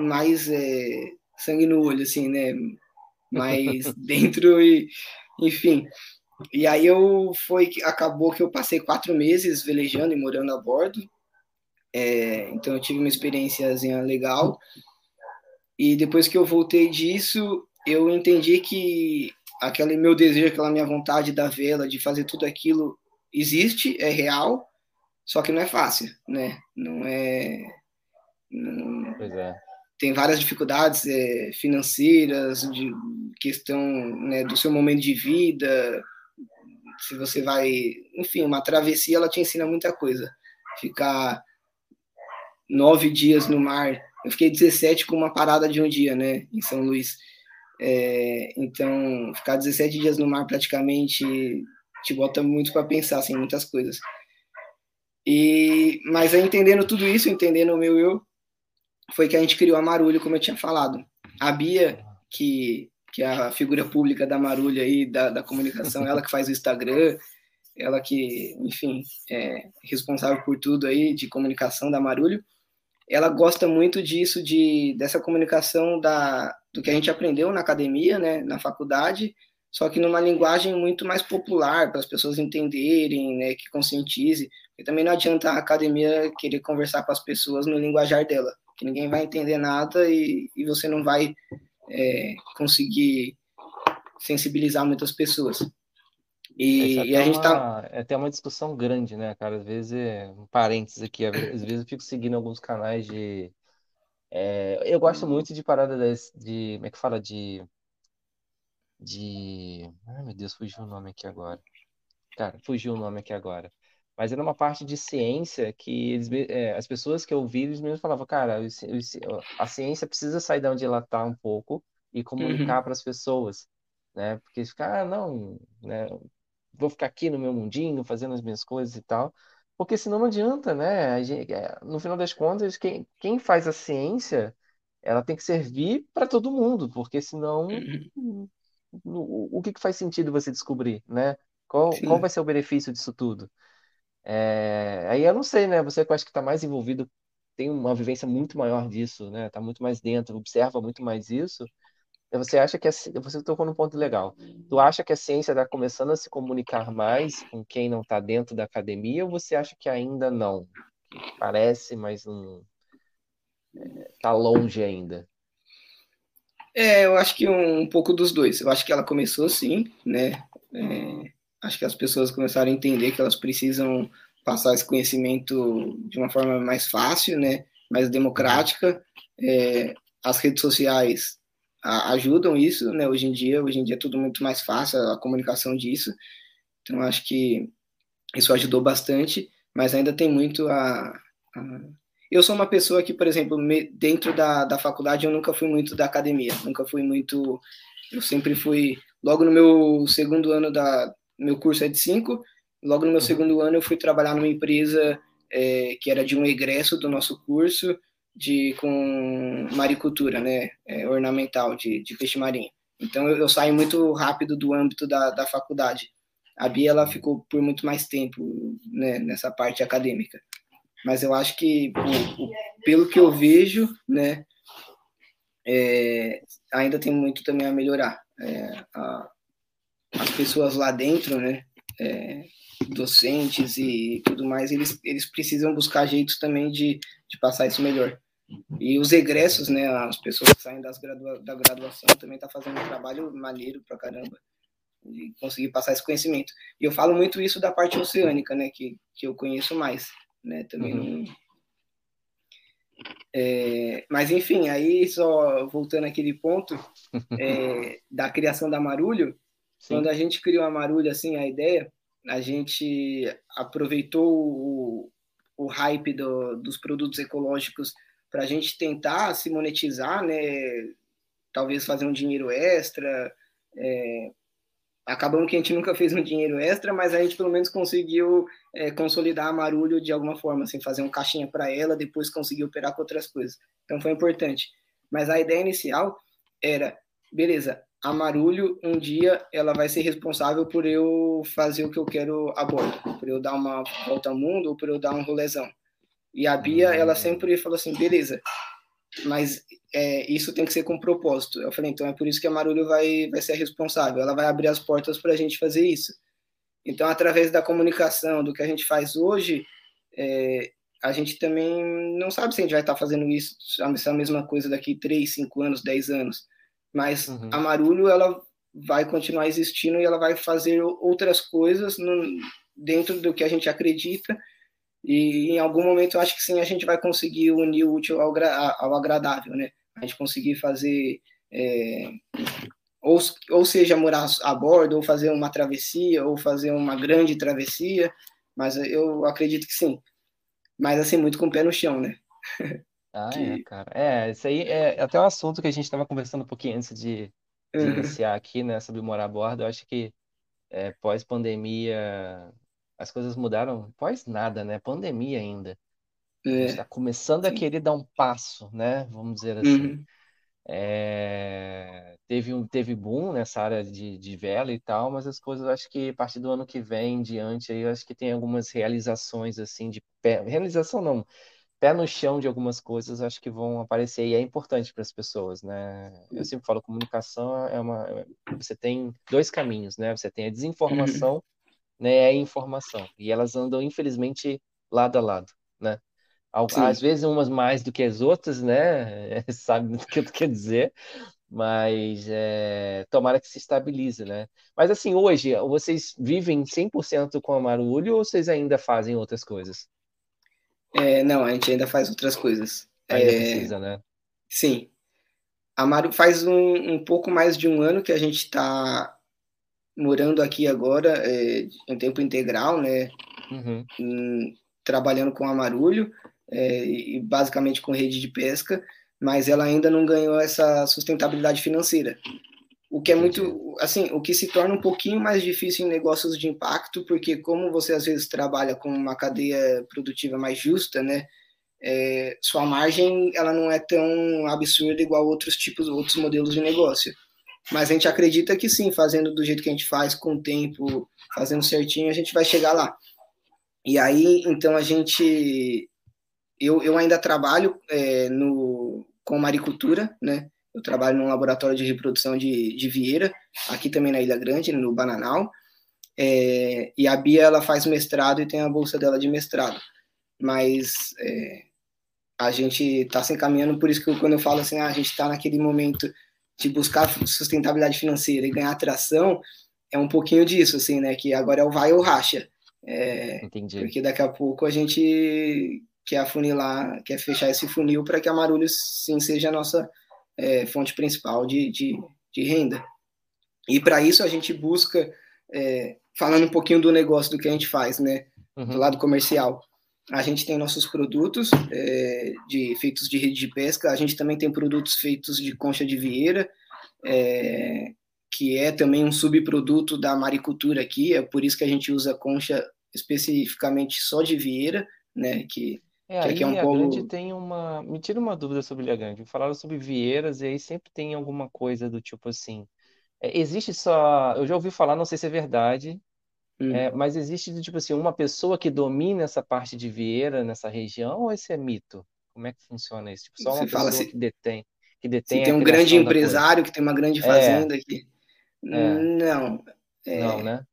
mais é, sangue no olho, assim, né? Mais dentro e, enfim. E aí eu foi acabou que eu passei quatro meses velejando e morando a bordo. É, então eu tive uma experiência legal. E depois que eu voltei disso, eu entendi que aquele meu desejo, aquela minha vontade da vela, de fazer tudo aquilo, existe, é real, só que não é fácil, né? Não é. Não... Pois é. Tem várias dificuldades é, financeiras, de questão né, do seu momento de vida, se você vai, enfim, uma travessia ela te ensina muita coisa. Ficar nove dias no mar, eu fiquei 17 com uma parada de um dia, né, em São Luís. É, então, ficar 17 dias no mar praticamente te bota muito para pensar, assim, muitas coisas. E, mas aí, entendendo tudo isso, entendendo o meu eu, foi que a gente criou a Marulho, como eu tinha falado. A Bia, que, que é a figura pública da Marulho aí, da, da comunicação, ela que faz o Instagram, ela que, enfim, é responsável por tudo aí de comunicação da Marulho, ela gosta muito disso, de, dessa comunicação da, do que a gente aprendeu na academia, né, na faculdade, só que numa linguagem muito mais popular, para as pessoas entenderem, né, que conscientize. E também não adianta a academia querer conversar com as pessoas no linguajar dela, que ninguém vai entender nada e, e você não vai é, conseguir sensibilizar muitas pessoas. E, é e a gente tá. É até uma discussão grande, né, cara? Às vezes, um parênteses aqui, às vezes eu fico seguindo alguns canais de. É, eu gosto muito de parada das, de. Como é que fala? De. De. Ai, meu Deus, fugiu o nome aqui agora. Cara, fugiu o nome aqui agora. Mas era uma parte de ciência que eles, é, as pessoas que eu vi, eles mesmos falavam, cara, a ciência precisa sair de onde ela está um pouco e comunicar uhum. para as pessoas, né? Porque ficar, ah, não, né? vou ficar aqui no meu mundinho, fazendo as minhas coisas e tal. Porque senão não adianta, né? Gente, é, no final das contas, quem, quem faz a ciência, ela tem que servir para todo mundo, porque senão uhum. o, o que, que faz sentido você descobrir, né? Qual, qual vai ser o benefício disso tudo? É, aí eu não sei, né? Você que eu acho que está mais envolvido, tem uma vivência muito maior disso, né? Está muito mais dentro, observa muito mais isso. Você acha que a, você tocou num ponto legal. Tu acha que a ciência está começando a se comunicar mais com quem não está dentro da academia ou você acha que ainda não? Parece, mas não está é, longe ainda. É, eu acho que um, um, pouco dos dois. Eu acho que ela começou sim, né? É, acho que as pessoas começaram a entender que elas precisam passar esse conhecimento de uma forma mais fácil, né? Mais democrática. É, as redes sociais ajudam isso, né? Hoje em dia, hoje em dia é tudo muito mais fácil a comunicação disso. Então acho que isso ajudou bastante, mas ainda tem muito a, a... eu sou uma pessoa que, por exemplo, me, dentro da, da faculdade eu nunca fui muito da academia, nunca fui muito, eu sempre fui logo no meu segundo ano da meu curso é de cinco, logo no meu uhum. segundo ano eu fui trabalhar numa empresa é, que era de um egresso do nosso curso de com maricultura, né, é, ornamental de, de peixe marinho. Então eu, eu, saio muito rápido do âmbito da, da faculdade. A Bia ela ficou por muito mais tempo né, nessa parte acadêmica. Mas eu acho que pelo que eu vejo, né, é, ainda tem muito também a melhorar. É, a, as pessoas lá dentro, né, é, docentes e tudo mais, eles, eles precisam buscar jeitos também de, de passar isso melhor. E os egressos, né, as pessoas que saem das gradua da graduação também tá fazendo um trabalho maneiro pra caramba de conseguir passar esse conhecimento. E eu falo muito isso da parte oceânica, né, que, que eu conheço mais, né, também uhum. É, mas enfim, aí só voltando àquele ponto [laughs] é, da criação da Marulho, Sim. quando a gente criou a Marulho, assim, a ideia, a gente aproveitou o, o hype do, dos produtos ecológicos para a gente tentar se monetizar, né? Talvez fazer um dinheiro extra. É, acabamos que a gente nunca fez um dinheiro extra, mas a gente pelo menos conseguiu é, consolidar a Marulho de alguma forma, assim, fazer um caixinha para ela, depois conseguir operar com outras coisas. Então foi importante. Mas a ideia inicial era, beleza, a Marulho um dia ela vai ser responsável por eu fazer o que eu quero a bordo, por eu dar uma volta ao mundo ou por eu dar um rolezão. E a Bia, ela hum. sempre falou assim, beleza, mas é, isso tem que ser com propósito. Eu falei, então é por isso que a Marulho vai, vai ser responsável, ela vai abrir as portas para a gente fazer isso. Então, através da comunicação, do que a gente faz hoje, é, a gente também não sabe se a gente vai estar fazendo isso, essa mesma coisa daqui 3, 5 anos, 10 anos. Mas uhum. a Marulho, ela vai continuar existindo e ela vai fazer outras coisas no, dentro do que a gente acredita e em algum momento eu acho que sim a gente vai conseguir unir o útil ao, ao agradável, né? A gente conseguir fazer é, ou, ou seja, morar a bordo, ou fazer uma travessia, ou fazer uma grande travessia, mas eu acredito que sim. Mas assim, muito com o pé no chão, né? [laughs] Ah, que... é, cara. É, isso aí é até um assunto que a gente estava conversando um pouquinho antes de, de uhum. iniciar aqui, né, sobre morar a bordo. Eu acho que é, pós-pandemia as coisas mudaram, pós nada, né? Pandemia ainda. A gente está é. começando a querer dar um passo, né? Vamos dizer assim. Uhum. É, teve um teve boom nessa área de, de vela e tal, mas as coisas acho que a partir do ano que vem em diante aí acho que tem algumas realizações assim de pé, realização não, pé no chão de algumas coisas acho que vão aparecer e é importante para as pessoas, né? Eu sempre falo comunicação é uma você tem dois caminhos, né? Você tem a desinformação, uhum. né, e a informação e elas andam infelizmente lado a lado, né? Sim. Às vezes umas mais do que as outras, né? [laughs] Sabe o que eu quero dizer, mas é, tomara que se estabilize, né? Mas assim, hoje, vocês vivem 100% com a Marulho ou vocês ainda fazem outras coisas? É, não, a gente ainda faz outras coisas. Ainda é, precisa, né? Sim. A Maru faz um, um pouco mais de um ano que a gente está morando aqui agora, é, em tempo integral, né? Uhum. Em, trabalhando com a Marulho é, e basicamente com rede de pesca, mas ela ainda não ganhou essa sustentabilidade financeira. O que é muito, assim, o que se torna um pouquinho mais difícil em negócios de impacto, porque como você às vezes trabalha com uma cadeia produtiva mais justa, né, é, sua margem ela não é tão absurda igual outros tipos, outros modelos de negócio. Mas a gente acredita que sim, fazendo do jeito que a gente faz, com o tempo, fazendo certinho, a gente vai chegar lá. E aí, então a gente eu, eu ainda trabalho é, no, com maricultura, né? Eu trabalho num laboratório de reprodução de, de vieira, aqui também na Ilha Grande, no Bananal. É, e a Bia, ela faz mestrado e tem a bolsa dela de mestrado. Mas é, a gente está se encaminhando, por isso que eu, quando eu falo assim, ah, a gente está naquele momento de buscar sustentabilidade financeira e ganhar atração, é um pouquinho disso, assim, né? Que agora é o vai ou racha. É, Entendi. Porque daqui a pouco a gente quer afunilar, quer fechar esse funil para que a Marulho sim seja a nossa é, fonte principal de, de, de renda. E para isso a gente busca, é, falando um pouquinho do negócio, do que a gente faz, né, uhum. do lado comercial, a gente tem nossos produtos é, de, feitos de rede de pesca, a gente também tem produtos feitos de concha de vieira, é, que é também um subproduto da maricultura aqui, é por isso que a gente usa concha especificamente só de vieira, né, que é, que aqui é um polo. Grande tem uma. Me tira uma dúvida sobre Ilha Grande. Falaram sobre vieiras e aí sempre tem alguma coisa do tipo assim. é, existe só. Eu já ouvi falar, não sei se é verdade, Hum. é, mas existe do tipo assim, uma pessoa que domina essa parte de vieira nessa região ou esse é mito? Como é que funciona isso? Tipo, só uma Você pessoa que detém, que detém se tem um grande empresário que tem uma grande É, fazenda aqui. é, Não. não, né?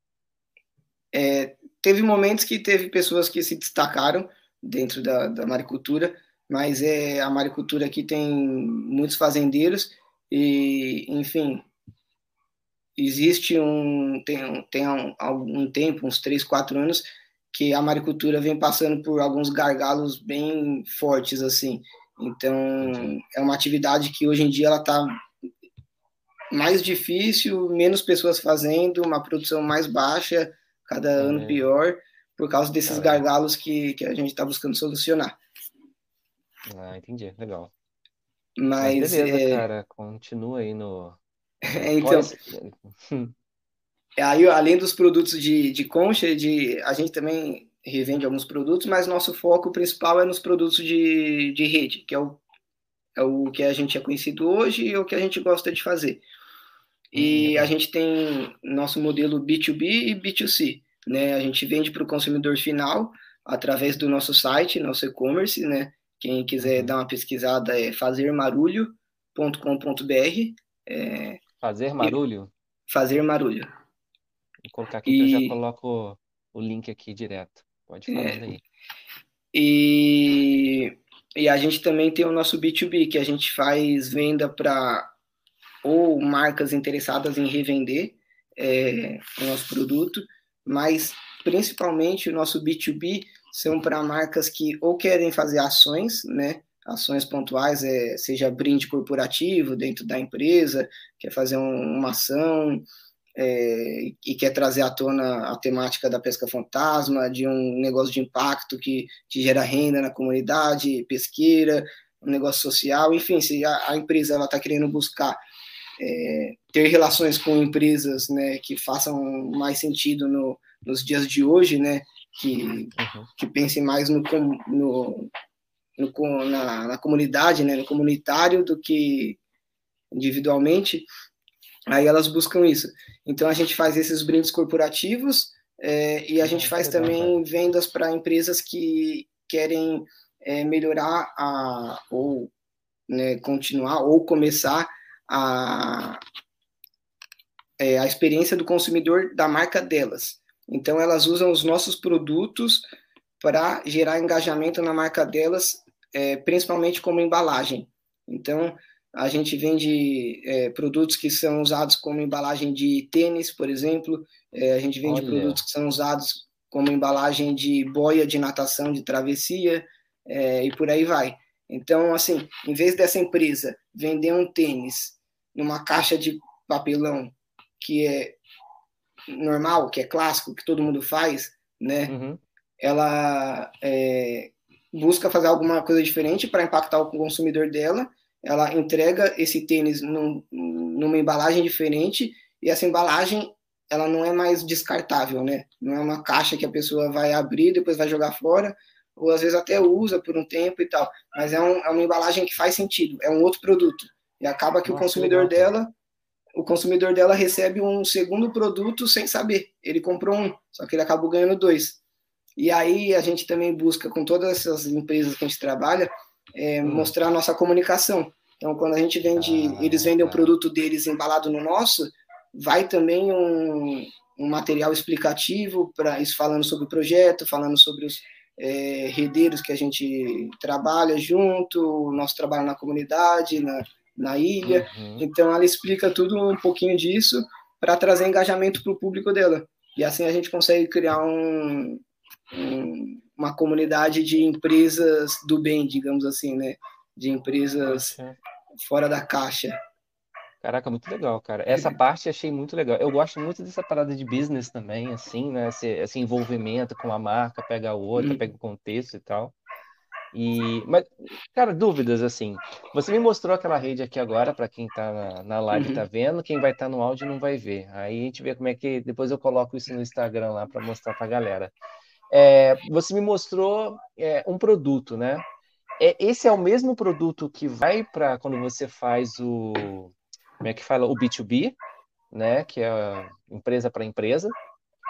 é, teve momentos que teve pessoas que se destacaram, dentro da, da maricultura, mas é a maricultura aqui tem muitos fazendeiros e, enfim, existe um tem, tem um, algum tempo, uns três, quatro anos, que a maricultura vem passando por alguns gargalos bem fortes assim. Então, é uma atividade que hoje em dia ela está mais difícil, menos pessoas fazendo, uma produção mais baixa, cada ano pior por causa desses gargalos que, que a gente está buscando solucionar. Ah, entendi, legal. Mas, Mas beleza, é... cara, continua aí no. [laughs] então, [laughs] aí, além dos produtos de, de concha, de, a gente também revende alguns produtos, mas nosso foco principal é nos produtos de, de rede, que é o, é o que a gente é conhecido hoje e o que a gente gosta de fazer. E uhum. a gente tem nosso modelo B2B e B2C. Né? A gente vende para o consumidor final através do nosso site, nosso e-commerce, né? Quem quiser uhum. dar uma pesquisada é fazermarulho.com.br. É, fazer marulho? Fazer marulho. Vou colocar aqui e... que eu já coloco o link aqui direto. Pode falar é, aí. E, e a gente também tem o nosso B2B, que a gente faz venda para ou marcas interessadas em revender é, o nosso produto, mas principalmente o nosso B2B são para marcas que ou querem fazer ações, né, ações pontuais, é, seja brinde corporativo dentro da empresa, quer fazer um, uma ação é, e quer trazer à tona a temática da pesca fantasma, de um negócio de impacto que, que gera renda na comunidade pesqueira, um negócio social, enfim, se a, a empresa está querendo buscar é, ter relações com empresas né, que façam mais sentido no, nos dias de hoje, né, que, uhum. que pensem mais no, no, no na, na, comunidade, né, no comunitário, do que individualmente, aí elas buscam isso. Então a gente faz esses brindes corporativos é, e a gente faz também vendas para empresas que querem é, melhorar a, ou né, continuar ou começar a, é, a experiência do consumidor da marca delas. Então, elas usam os nossos produtos para gerar engajamento na marca delas, é, principalmente como embalagem. Então, a gente vende é, produtos que são usados como embalagem de tênis, por exemplo. É, a gente vende Olha. produtos que são usados como embalagem de boia de natação, de travessia, é, e por aí vai. Então, assim, em vez dessa empresa vender um tênis numa caixa de papelão que é normal, que é clássico, que todo mundo faz, né? Uhum. Ela é, busca fazer alguma coisa diferente para impactar o consumidor dela. Ela entrega esse tênis num, numa embalagem diferente e essa embalagem ela não é mais descartável, né? Não é uma caixa que a pessoa vai abrir depois vai jogar fora ou às vezes até usa por um tempo e tal, mas é, um, é uma embalagem que faz sentido, é um outro produto. E acaba que Nossa, o consumidor legal. dela, o consumidor dela recebe um segundo produto sem saber. Ele comprou um, só que ele acabou ganhando dois. E aí a gente também busca, com todas essas empresas que a gente trabalha, é, hum. mostrar a nossa comunicação. Então, quando a gente vende, ah, eles vendem o produto deles embalado no nosso, vai também um, um material explicativo para isso falando sobre o projeto, falando sobre os, é, redeiros que a gente trabalha junto, nosso trabalho na comunidade, na, na ilha. Uhum. Então, ela explica tudo um pouquinho disso para trazer engajamento para o público dela. E assim a gente consegue criar um, um, uma comunidade de empresas do bem, digamos assim, né? De empresas fora da caixa. Caraca, muito legal, cara. Essa parte achei muito legal. Eu gosto muito dessa parada de business também, assim, né? Esse, esse envolvimento com a marca, pega a outra, hum. pega o contexto e tal. E, mas, cara, dúvidas, assim. Você me mostrou aquela rede aqui agora, para quem tá na, na live uhum. tá vendo, quem vai estar tá no áudio não vai ver. Aí a gente vê como é que. Depois eu coloco isso no Instagram lá para mostrar pra galera. É, você me mostrou é, um produto, né? É, esse é o mesmo produto que vai para quando você faz o como é que fala, o B2B, né, que é empresa para empresa,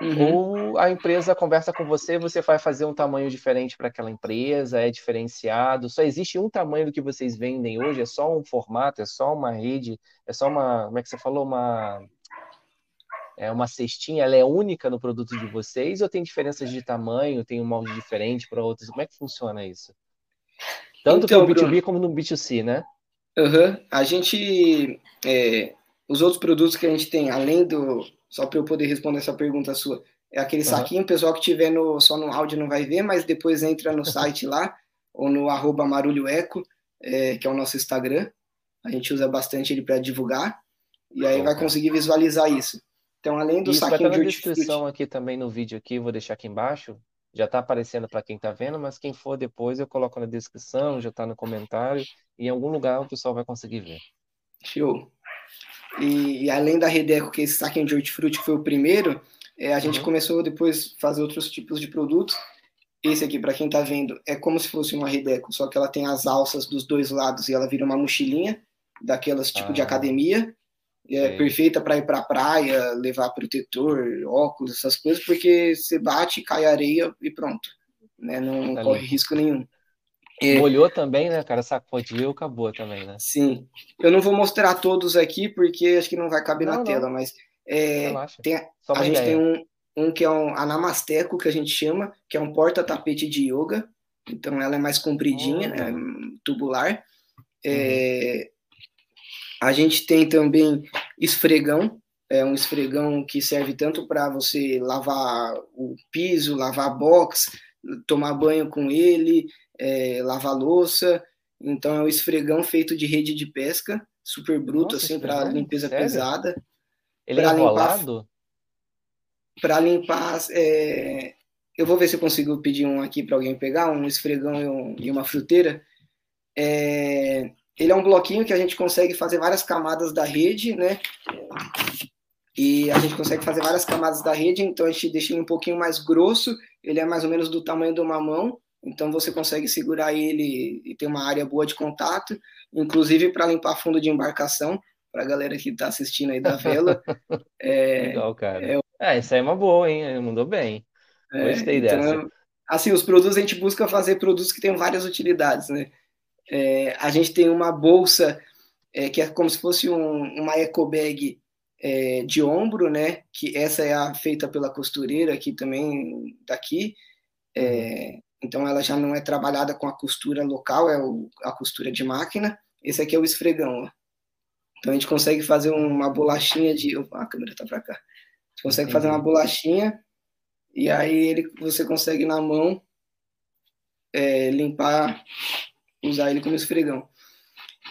uhum. ou a empresa conversa com você, você vai fazer um tamanho diferente para aquela empresa, é diferenciado, só existe um tamanho do que vocês vendem hoje, é só um formato, é só uma rede, é só uma, como é que você falou, uma é uma cestinha, ela é única no produto de vocês? Ou tem diferenças de tamanho, tem um molde diferente para outros? Como é que funciona isso? Tanto então, no B2B Bruno, como no B2C, né? Uhum. A gente. É, os outros produtos que a gente tem, além do. Só para eu poder responder essa pergunta sua, é aquele uhum. saquinho, o pessoal que tiver no, só no áudio não vai ver, mas depois entra no [laughs] site lá, ou no arroba marulhoeco, é, que é o nosso Instagram. A gente usa bastante ele para divulgar, e aí vai conseguir visualizar isso. Então, além do isso saquinho vai estar na descrição aqui também no vídeo aqui, vou deixar aqui embaixo. Já está aparecendo para quem está vendo, mas quem for depois eu coloco na descrição, já está no comentário e em algum lugar o pessoal vai conseguir ver. Show. E, e além da Redeco, que é esse saquinho de hortifruti que foi o primeiro, é, a gente uhum. começou depois a fazer outros tipos de produtos. Esse aqui, para quem está vendo, é como se fosse uma Redeco, só que ela tem as alças dos dois lados e ela vira uma mochilinha, daquelas tipo ah. de academia. É perfeita para ir para a praia, levar protetor, óculos, essas coisas, porque você bate, cai areia e pronto. Né? Não tá corre risco nenhum. É. Molhou também, né, cara? Sacudiu, acabou também, né? Sim. Eu não vou mostrar todos aqui, porque acho que não vai caber não, na não. tela, mas é, tem, a gente tem um, um que é um anamasteco, que a gente chama, que é um porta-tapete de yoga. Então ela é mais compridinha, é tubular. É, uhum. A gente tem também esfregão, é um esfregão que serve tanto para você lavar o piso, lavar box, tomar banho com ele, é, lavar louça. Então é um esfregão feito de rede de pesca, super bruto, Nossa, assim, para limpeza Sério? pesada. Ele é enrolado? Para limpar. É... Eu vou ver se eu consigo pedir um aqui para alguém pegar, um esfregão e uma fruteira. É... Ele é um bloquinho que a gente consegue fazer várias camadas da rede, né? E a gente consegue fazer várias camadas da rede, então a gente deixa ele um pouquinho mais grosso, ele é mais ou menos do tamanho de uma mão, então você consegue segurar ele e ter uma área boa de contato, inclusive para limpar fundo de embarcação, para a galera que está assistindo aí da vela. [laughs] É, Legal, cara. É, é, isso aí é uma boa, hein? Mandou bem. É, Gostei então, dessa. Assim, os produtos a gente busca fazer produtos que tenham várias utilidades, né? É, a gente tem uma bolsa é, que é como se fosse um, uma eco bag é, de ombro, né? Que essa é a feita pela costureira aqui também daqui. É, então ela já não é trabalhada com a costura local, é o, a costura de máquina. Esse aqui é o esfregão. Ó. Então a gente consegue fazer uma bolachinha de. Opa, a câmera tá para cá. A gente consegue Entendi. fazer uma bolachinha e aí ele, você consegue na mão é, limpar, usar ele como esfregão.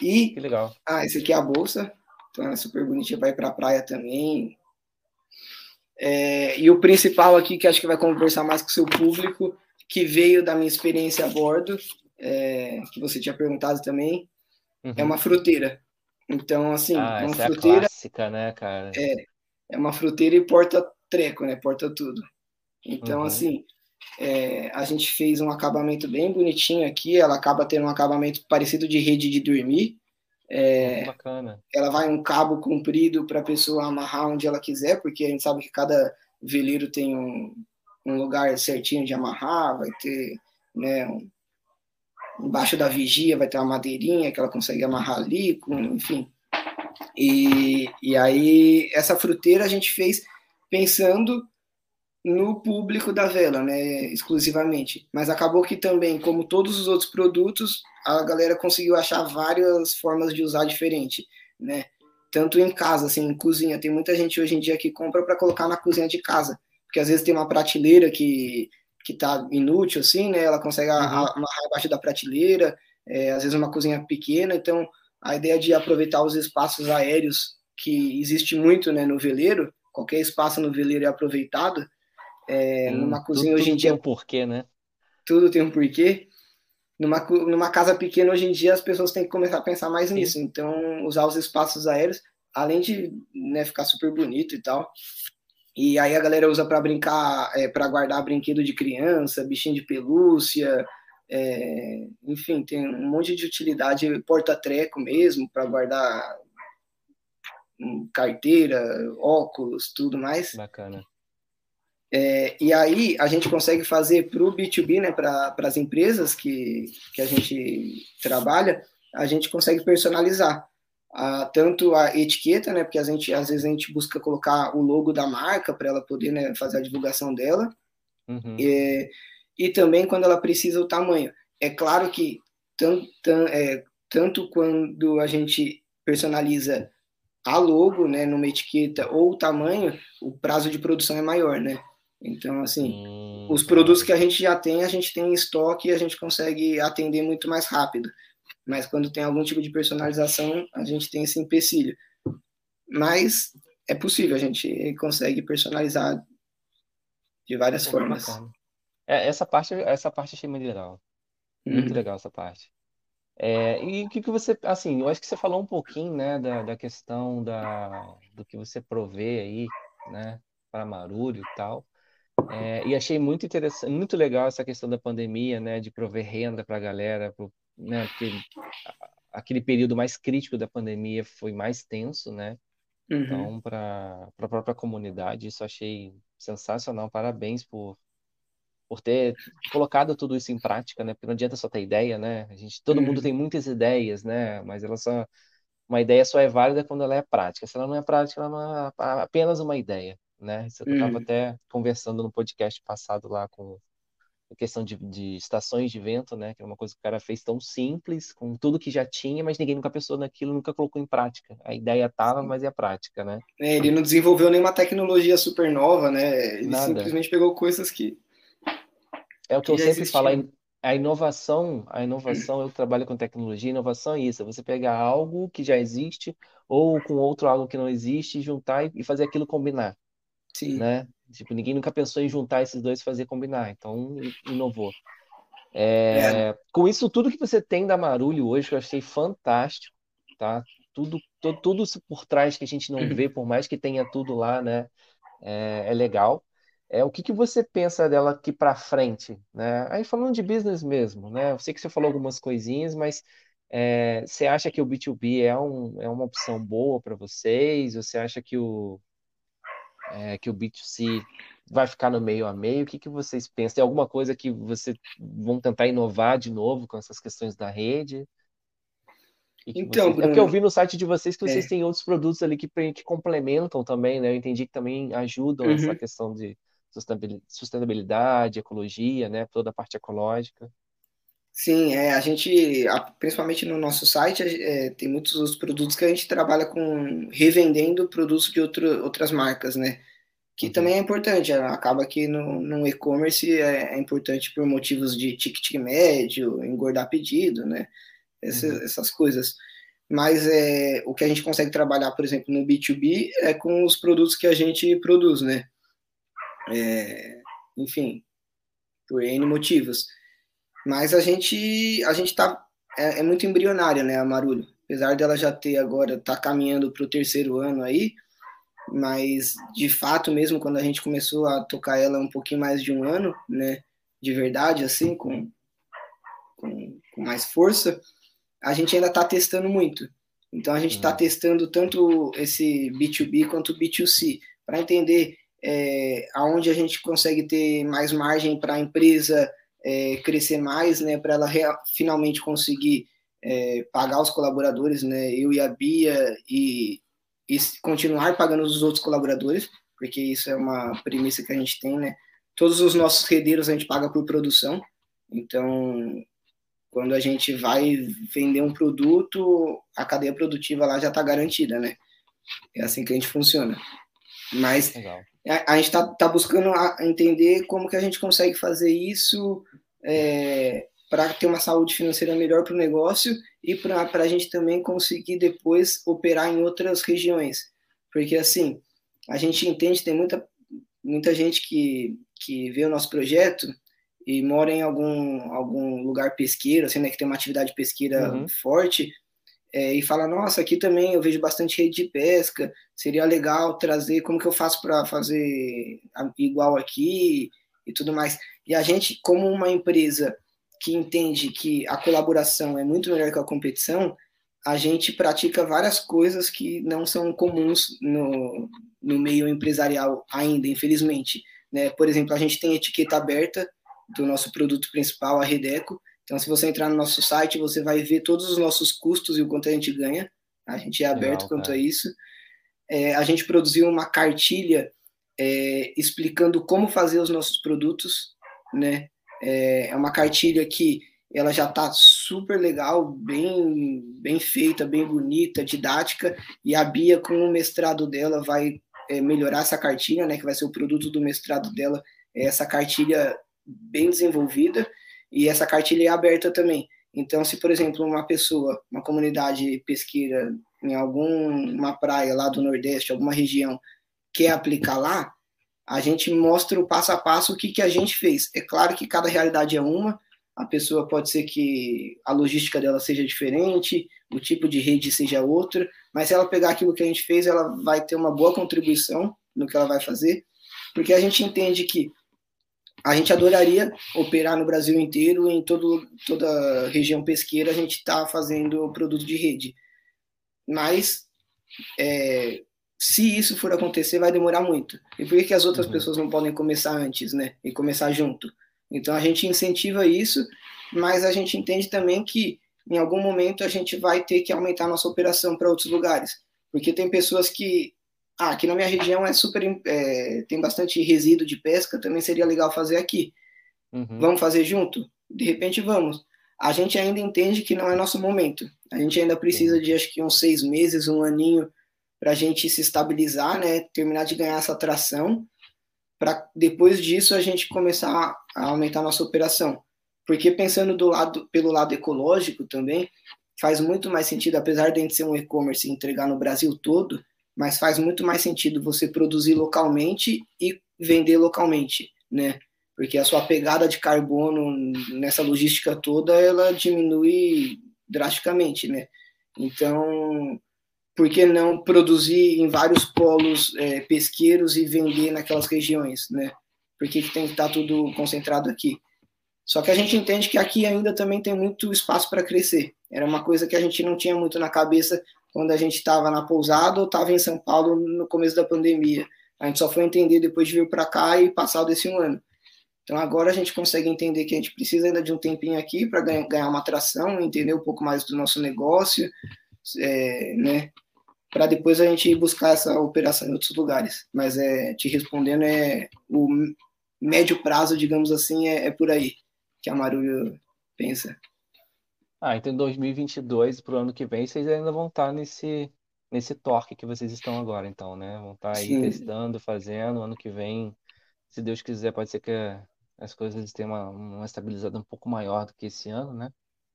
E, que legal. Ah, esse aqui é a bolsa. Então ela é super bonitinha, vai para a praia também. É, e o principal aqui, que acho que vai conversar mais com o seu público, que veio da minha experiência a bordo, é, que você tinha perguntado também, uhum. é uma fruteira. Então, assim, ah, uma essa fruteira. É clássica, né, cara? É, é uma fruteira e porta treco, né? Porta tudo. Então, uhum. assim, é, a gente fez um acabamento bem bonitinho aqui. Ela acaba tendo um acabamento parecido de rede de dormir. É, bacana. Ela vai um cabo comprido para a pessoa amarrar onde ela quiser, porque a gente sabe que cada veleiro tem um, um lugar certinho de amarrar, vai ter, né, um, embaixo da vigia vai ter uma madeirinha que ela consegue amarrar ali, com, enfim. E, e aí, essa fruteira a gente fez pensando no público da vela, né, exclusivamente. Mas acabou que também, como todos os outros produtos, a galera conseguiu achar várias formas de usar diferente, né? Tanto em casa, assim, em cozinha. Tem muita gente hoje em dia que compra para colocar na cozinha de casa, porque às vezes tem uma prateleira que que tá inútil, assim, né? Ela consegue uhum. amarrar embaixo da prateleira, é, às vezes uma cozinha pequena. Então, a ideia de aproveitar os espaços aéreos que existe muito, né, no veleiro, qualquer espaço no veleiro é aproveitado é, hum, numa cozinha tudo, hoje em dia. Tudo tem um porquê, né? Tudo tem um porquê. Numa, numa casa pequena, hoje em dia, as pessoas têm que começar a pensar mais nisso. Então, usar os espaços aéreos, além de né, ficar super bonito e tal. E aí a galera usa para brincar, é, para guardar brinquedo de criança, bichinho de pelúcia, é, enfim, tem um monte de utilidade, porta-treco mesmo, para guardar hum, carteira, óculos, tudo mais. Bacana. É, e aí a gente consegue fazer para o B2B, né, para as empresas que, que a gente trabalha, a gente consegue personalizar a, tanto a etiqueta, né, porque a gente, às vezes a gente busca colocar o logo da marca para ela poder né, fazer a divulgação dela, uhum. e, e também quando ela precisa o tamanho. É claro que tanto, é, tanto quando a gente personaliza a logo, né, numa etiqueta ou o tamanho, o prazo de produção é maior, né? Então, assim, hum, os produtos que a gente já tem, a gente tem em estoque e a gente consegue atender muito mais rápido. Mas quando tem algum tipo de personalização, a gente tem esse empecilho. Mas é possível, a gente consegue personalizar de várias é formas. É, essa parte, essa parte achei muito legal. Muito uhum. legal essa parte. É, e o que, que você, assim, eu acho que você falou um pouquinho, né, da, da questão da, do que você provê aí, né, para Marúrio e tal. É, e achei muito interessante, muito legal essa questão da pandemia, né, de prover renda para a galera, pro, né, porque aquele período mais crítico da pandemia foi mais tenso, né? Uhum. Então, para a própria comunidade, isso achei sensacional. Parabéns por, por ter colocado tudo isso em prática, né? Porque não adianta só ter ideia, né? A gente, todo uhum. mundo tem muitas ideias, né? Mas ela só, uma ideia só é válida quando ela é prática. Se ela não é prática, ela não é apenas uma ideia né? Isso eu estava uhum. até conversando no podcast passado lá com a questão de, de, estações de vento, né? Que é uma coisa que o cara fez tão simples, com tudo que já tinha, mas ninguém nunca pensou naquilo, nunca colocou em prática. A ideia estava, mas é a prática, né? É, ele não desenvolveu nenhuma tecnologia super nova, né? Ele Nada. simplesmente pegou coisas que. É o que, que eu sempre falo, a inovação, a inovação, eu trabalho com tecnologia, inovação é isso, é você pegar algo que já existe ou com outro algo que não existe, juntar e fazer aquilo combinar, Sim. né? Tipo, ninguém nunca pensou em juntar esses dois e fazer combinar, então inovou. É, é. Com isso tudo que você tem da Marulho hoje, que eu achei fantástico, tá? Tudo, tudo, tudo por trás que a gente não uhum. vê, por mais que tenha tudo lá, né? É, é legal. É, o que, que você pensa dela aqui para frente, né? Aí falando de business mesmo, né? Eu sei que você falou algumas coisinhas, mas é, você acha que o B2B é, um, é uma opção boa para vocês? Você acha que o, é, que o B2C vai ficar no meio a meio? O que, que vocês pensam? Tem alguma coisa que vocês vão tentar inovar de novo com essas questões da rede? então, vocês... Bruno, é porque eu vi no site de vocês que vocês é. têm outros produtos ali que, que complementam também, né? Eu entendi que também ajudam uhum. essa questão de sustentabilidade, ecologia, né? Toda a parte ecológica. Sim, é, a gente, principalmente no nosso site, é, tem muitos outros produtos que a gente trabalha com revendendo produtos de outro, outras marcas, né? Que uhum. também é importante, acaba que no, no e-commerce é, é, importante por motivos de ticket médio, engordar pedido, né? Essas, uhum. essas coisas. Mas é, o que a gente consegue trabalhar, por exemplo, no B2B é com os produtos que a gente produz, né? É, enfim, por N motivos. Mas a gente a gente tá é, é, muito embrionária, né, a Marulho. Apesar dela já ter agora tá caminhando para o terceiro ano aí, mas de fato mesmo quando a gente começou a tocar ela um pouquinho mais de um ano, né, de verdade assim, com com, com mais força, a gente ainda está testando muito. Então a gente está uhum. testando tanto esse B2B quanto B2C para entender é, aonde a gente consegue ter mais margem para a empresa é, crescer mais, né, para ela real, finalmente conseguir é, pagar os colaboradores, né, eu e a Bia, e, e, continuar pagando os outros colaboradores, porque isso é uma premissa que a gente tem, né, todos os nossos redeiros a gente paga por produção, então quando a gente vai vender um produto, a cadeia produtiva lá já está garantida, né, é assim que a gente funciona. Mas Legal a, a gente está tá buscando entender como que a gente consegue fazer isso é, para ter uma saúde financeira melhor para o negócio e para a gente também conseguir depois operar em outras regiões. Porque, assim, a gente entende, tem muita, muita gente que, que vê o nosso projeto e mora em algum, algum lugar pesqueiro, assim, né, que tem uma atividade pesqueira uhum. forte, é, e fala, nossa, aqui também eu vejo bastante rede de pesca, seria legal trazer, como que eu faço para fazer igual aqui e tudo mais. E a gente, como uma empresa que entende que a colaboração é muito melhor que a competição, a gente pratica várias coisas que não são comuns no, no meio empresarial ainda, infelizmente. Né? Por exemplo, a gente tem etiqueta aberta do nosso produto principal, a Redeco, então, se você entrar no nosso site, você vai ver todos os nossos custos e o quanto a gente ganha. A gente é aberto Legal, quanto a isso. É, a gente produziu uma cartilha é, explicando como fazer os nossos produtos, né? É, é uma cartilha que ela já está super legal, bem, bem feita, bem bonita, didática, e a Bia, com o mestrado dela, vai é, melhorar essa cartilha, né, que vai ser o produto do mestrado dela, é essa cartilha bem desenvolvida, e essa cartilha é aberta também. Então, se, por exemplo, uma pessoa, uma comunidade pesqueira em alguma praia lá do Nordeste, alguma região, quer aplicar lá, a gente mostra o passo a passo o que, que a gente fez. É claro que cada realidade é uma, a pessoa pode ser que a logística dela seja diferente, o tipo de rede seja outra, mas se ela pegar aquilo que a gente fez, ela vai ter uma boa contribuição no que ela vai fazer, porque a gente entende que a gente adoraria operar no Brasil inteiro, em todo, toda região pesqueira, a gente está fazendo produto de rede. Mas, é, se isso for acontecer, vai demorar muito. E por que, que as outras uhum. pessoas não podem começar antes, né? E começar junto? Então, a gente incentiva isso, mas a gente entende também que, em algum momento, a gente vai ter que aumentar nossa operação para outros lugares. Porque tem pessoas que ah, aqui na minha região é super, é, tem bastante resíduo de pesca, também seria legal fazer aqui. Uhum. Vamos fazer junto? De repente vamos. A gente ainda entende que não é nosso momento. A gente ainda precisa de acho que uns seis meses, um aninho, para a gente se estabilizar, né? Terminar de ganhar essa atração, para depois disso a gente começar a aumentar nossa operação. porque pensando do lado, pelo lado ecológico também, faz muito mais sentido, apesar de a gente ser um e-commerce e entregar no Brasil todo, mas faz muito mais sentido você produzir localmente e vender localmente, né? Porque a sua pegada de carbono nessa logística toda, ela diminui drasticamente, né? Então, por que não produzir em vários polos é, pesqueiros e vender naquelas regiões, né? Por que, que tem que estar tudo concentrado aqui? Só que a gente entende que aqui ainda também tem muito espaço para crescer. Era uma coisa que a gente não tinha muito na cabeça quando a gente estava na pousada ou estava em São Paulo no começo da pandemia. A gente só foi entender depois de vir para cá e passar desse um ano. Então agora a gente consegue entender que a gente precisa ainda de um tempinho aqui para ganhar, uma atração, entender um pouco mais do nosso negócio, é, né? Para depois a gente buscar essa operação em outros lugares. Mas é, te respondendo, é o médio prazo, digamos assim, é, é por aí que a Marulho pensa. Ah, então em 2022, para o ano que vem, vocês ainda vão estar nesse, nesse torque que vocês estão agora, então, né? Vão estar aí Sim. testando, fazendo. Ano que vem, se Deus quiser, pode ser que as coisas tenham uma, uma estabilizada um pouco maior do que esse ano, né?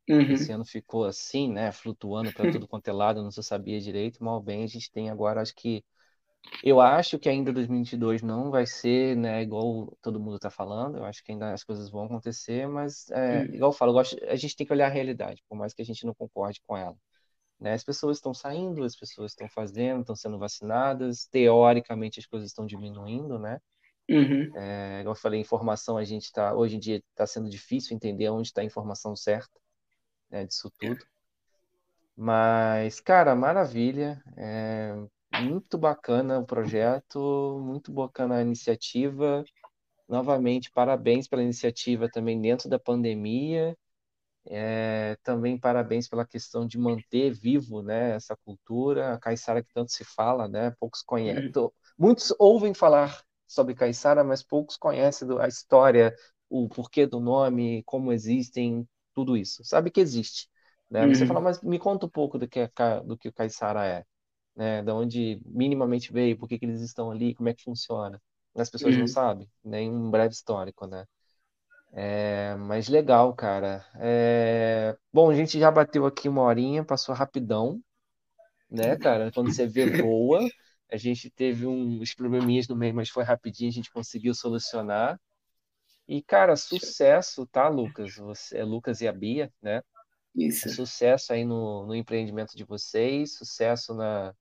Uhum. Esse ano ficou assim, né? Flutuando para tudo quanto é lado, não se sabia direito. Mal bem, a gente tem agora, acho que eu acho que ainda 2022 não vai ser, né, igual todo mundo está falando. Eu acho que ainda as coisas vão acontecer, mas é, igual eu falo, eu gosto, a gente tem que olhar a realidade, por mais que a gente não concorde com ela. Né? As pessoas estão saindo, as pessoas estão fazendo, estão sendo vacinadas. Teoricamente as coisas estão diminuindo, né? Uhum. É, igual eu falei, informação a gente está hoje em dia está sendo difícil entender onde está a informação certa né, disso tudo. Mas, cara, maravilha. É, muito bacana o projeto, muito bacana a iniciativa. Novamente, parabéns pela iniciativa também dentro da pandemia. É, também parabéns pela questão de manter vivo né, essa cultura, a caiçara que tanto se fala, né? Poucos conhecem, uhum. muitos ouvem falar sobre caiçara, mas poucos conhecem a história, o porquê do nome, como existem, tudo isso. Sabe que existe. Né? Uhum. Você fala, mas me conta um pouco do que, é, do que o caiçara é né? Da onde minimamente veio, por que, que eles estão ali, como é que funciona. As pessoas uhum. não sabem, nem um breve histórico, né? É, mas legal, cara. É... Bom, a gente já bateu aqui uma horinha, passou rapidão, né, cara? Quando você vê boa, a gente teve uns probleminhas no meio, mas foi rapidinho, a gente conseguiu solucionar. E, cara, sucesso, tá, Lucas? Você, é Lucas e a Bia, né? Isso. Sucesso aí no, no empreendimento de vocês, sucesso na,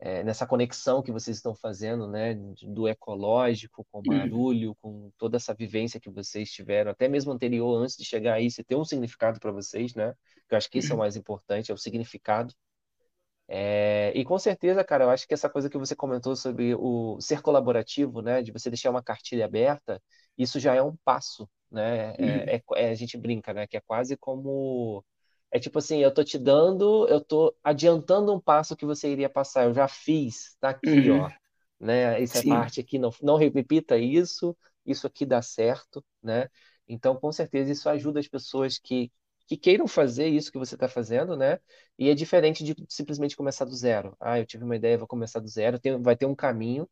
é, nessa conexão que vocês estão fazendo, né, do ecológico com o uhum. barulho, com toda essa vivência que vocês tiveram, até mesmo anterior, antes de chegar aí, você tem um significado para vocês, né? Que eu acho que isso é o uhum. mais importante, é o significado. É, e com certeza, cara, eu acho que essa coisa que você comentou sobre o ser colaborativo, né, de você deixar uma cartilha aberta, isso já é um passo, né? É, uhum. é, é, a gente brinca, né, que é quase como é tipo assim, eu tô te dando, eu tô adiantando um passo que você iria passar. Eu já fiz, tá aqui, uhum. ó. Né? Essa Sim. parte aqui, não, não repita isso, isso aqui dá certo, né? Então, com certeza, isso ajuda as pessoas que, que queiram fazer isso que você está fazendo, né? E é diferente de simplesmente começar do zero. Ah, eu tive uma ideia, vou começar do zero. Tem, vai ter um caminho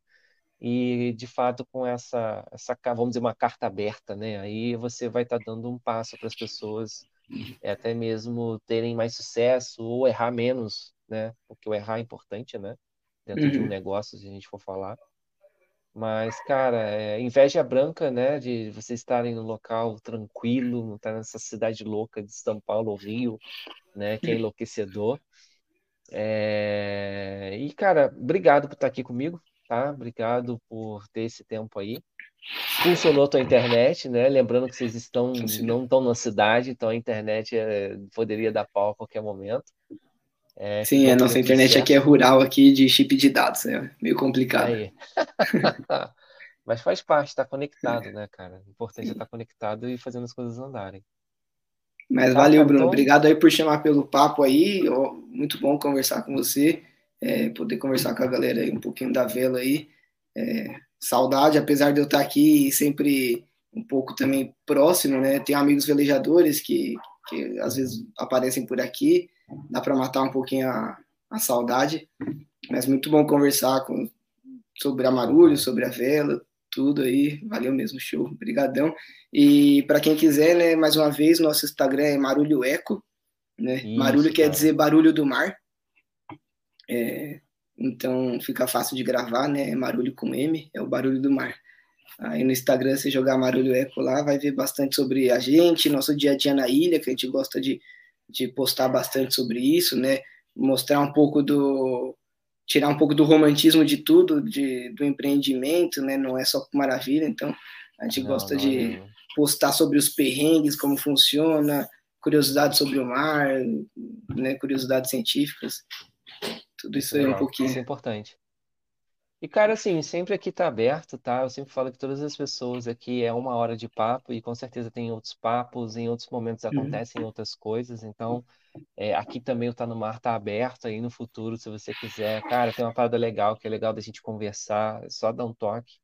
e, de fato, com essa, essa, vamos dizer, uma carta aberta, né? Aí você vai estar tá dando um passo para as pessoas é até mesmo terem mais sucesso ou errar menos, né? Porque o errar é importante, né? Dentro uhum. de um uhum. negócio, se a gente for falar. Mas, cara, é inveja branca, né? De vocês estarem no local tranquilo, não estar nessa cidade louca de São Paulo ou Rio, né? Que é enlouquecedor. É... E, cara, obrigado por estar aqui comigo, tá? Obrigado por ter esse tempo aí. Funcionou a tua internet, né? Lembrando que vocês estão não estão na cidade, então a internet é, poderia dar pau a qualquer momento. É, Sim, a nossa internet certo. aqui é rural, aqui de chip de dados, é meio complicado. [laughs] Mas faz parte, está conectado, né, cara? O importante é estar conectado e fazendo as coisas andarem. Mas tá, valeu, Bruno. Então... Obrigado aí por chamar pelo papo aí. Muito bom conversar com você, é, poder conversar com a galera aí um pouquinho da vela aí. É, saudade, apesar de eu estar aqui sempre um pouco também próximo, né? Tenho amigos velejadores que, que às vezes aparecem por aqui, dá para matar um pouquinho a, a saudade, mas muito bom conversar com, sobre a Marulho, sobre a vela, tudo aí. Valeu mesmo, show. Obrigadão. E para quem quiser, né, mais uma vez, nosso Instagram é Marulho Eco, né? Isso, Marulho quer dizer barulho do mar. É, então fica fácil de gravar, né? Marulho com M, é o barulho do mar. Aí no Instagram, você jogar Marulho Eco lá, vai ver bastante sobre a gente, nosso dia a dia na ilha, que a gente gosta de, de postar bastante sobre isso, né? Mostrar um pouco do. tirar um pouco do romantismo de tudo, de, do empreendimento, né? Não é só maravilha, então a gente não, gosta não, de não. postar sobre os perrengues, como funciona, curiosidades sobre o mar, né? Curiosidades científicas. Tudo isso aí um pouquinho. Isso é importante. E, cara, assim, sempre aqui tá aberto, tá? Eu sempre falo que todas as pessoas aqui é uma hora de papo e com certeza tem outros papos, em outros momentos uhum. acontecem outras coisas. Então, é, aqui também o Tá no Mar tá aberto aí no futuro, se você quiser. Cara, tem uma parada legal que é legal da gente conversar, é só dar um toque,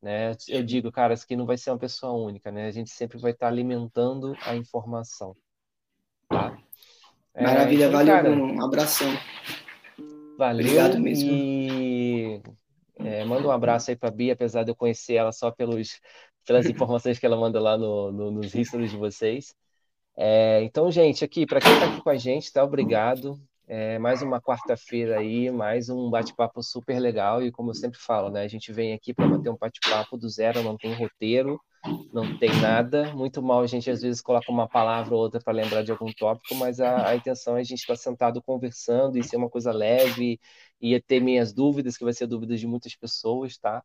né? Eu digo, cara, isso aqui não vai ser uma pessoa única, né? A gente sempre vai estar tá alimentando a informação, tá? É, Maravilha, então, valeu, cara, um abração. Valeu Obrigado mesmo. e é, manda um abraço aí para Bia, apesar de eu conhecer ela só pelos, pelas informações que ela manda lá no, no, nos riscos de vocês. É, então, gente, aqui, para quem está aqui com a gente, tá? Obrigado. É, mais uma quarta-feira aí, mais um bate-papo super legal. E como eu sempre falo, né? A gente vem aqui para bater um bate-papo do zero, não tem roteiro, não tem nada. Muito mal a gente às vezes coloca uma palavra ou outra para lembrar de algum tópico, mas a, a intenção é a gente estar tá sentado conversando e ser uma coisa leve, e ter minhas dúvidas, que vai ser dúvidas de muitas pessoas, tá?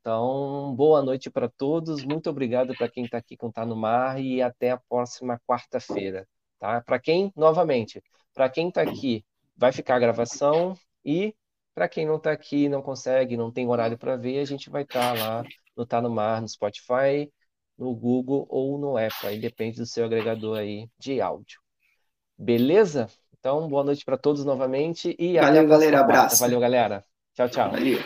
Então, boa noite para todos, muito obrigado para quem está aqui com Tá no Mar e até a próxima quarta-feira, tá? Para quem, novamente, para quem está aqui, vai ficar a gravação e para quem não está aqui, não consegue, não tem horário para ver, a gente vai estar tá lá no Tá no Mar, no Spotify, no Google ou no Apple, aí depende do seu agregador aí de áudio. Beleza? Então, boa noite para todos novamente e Valeu, galera, abraço. Valeu, galera. Tchau, tchau. Valeu.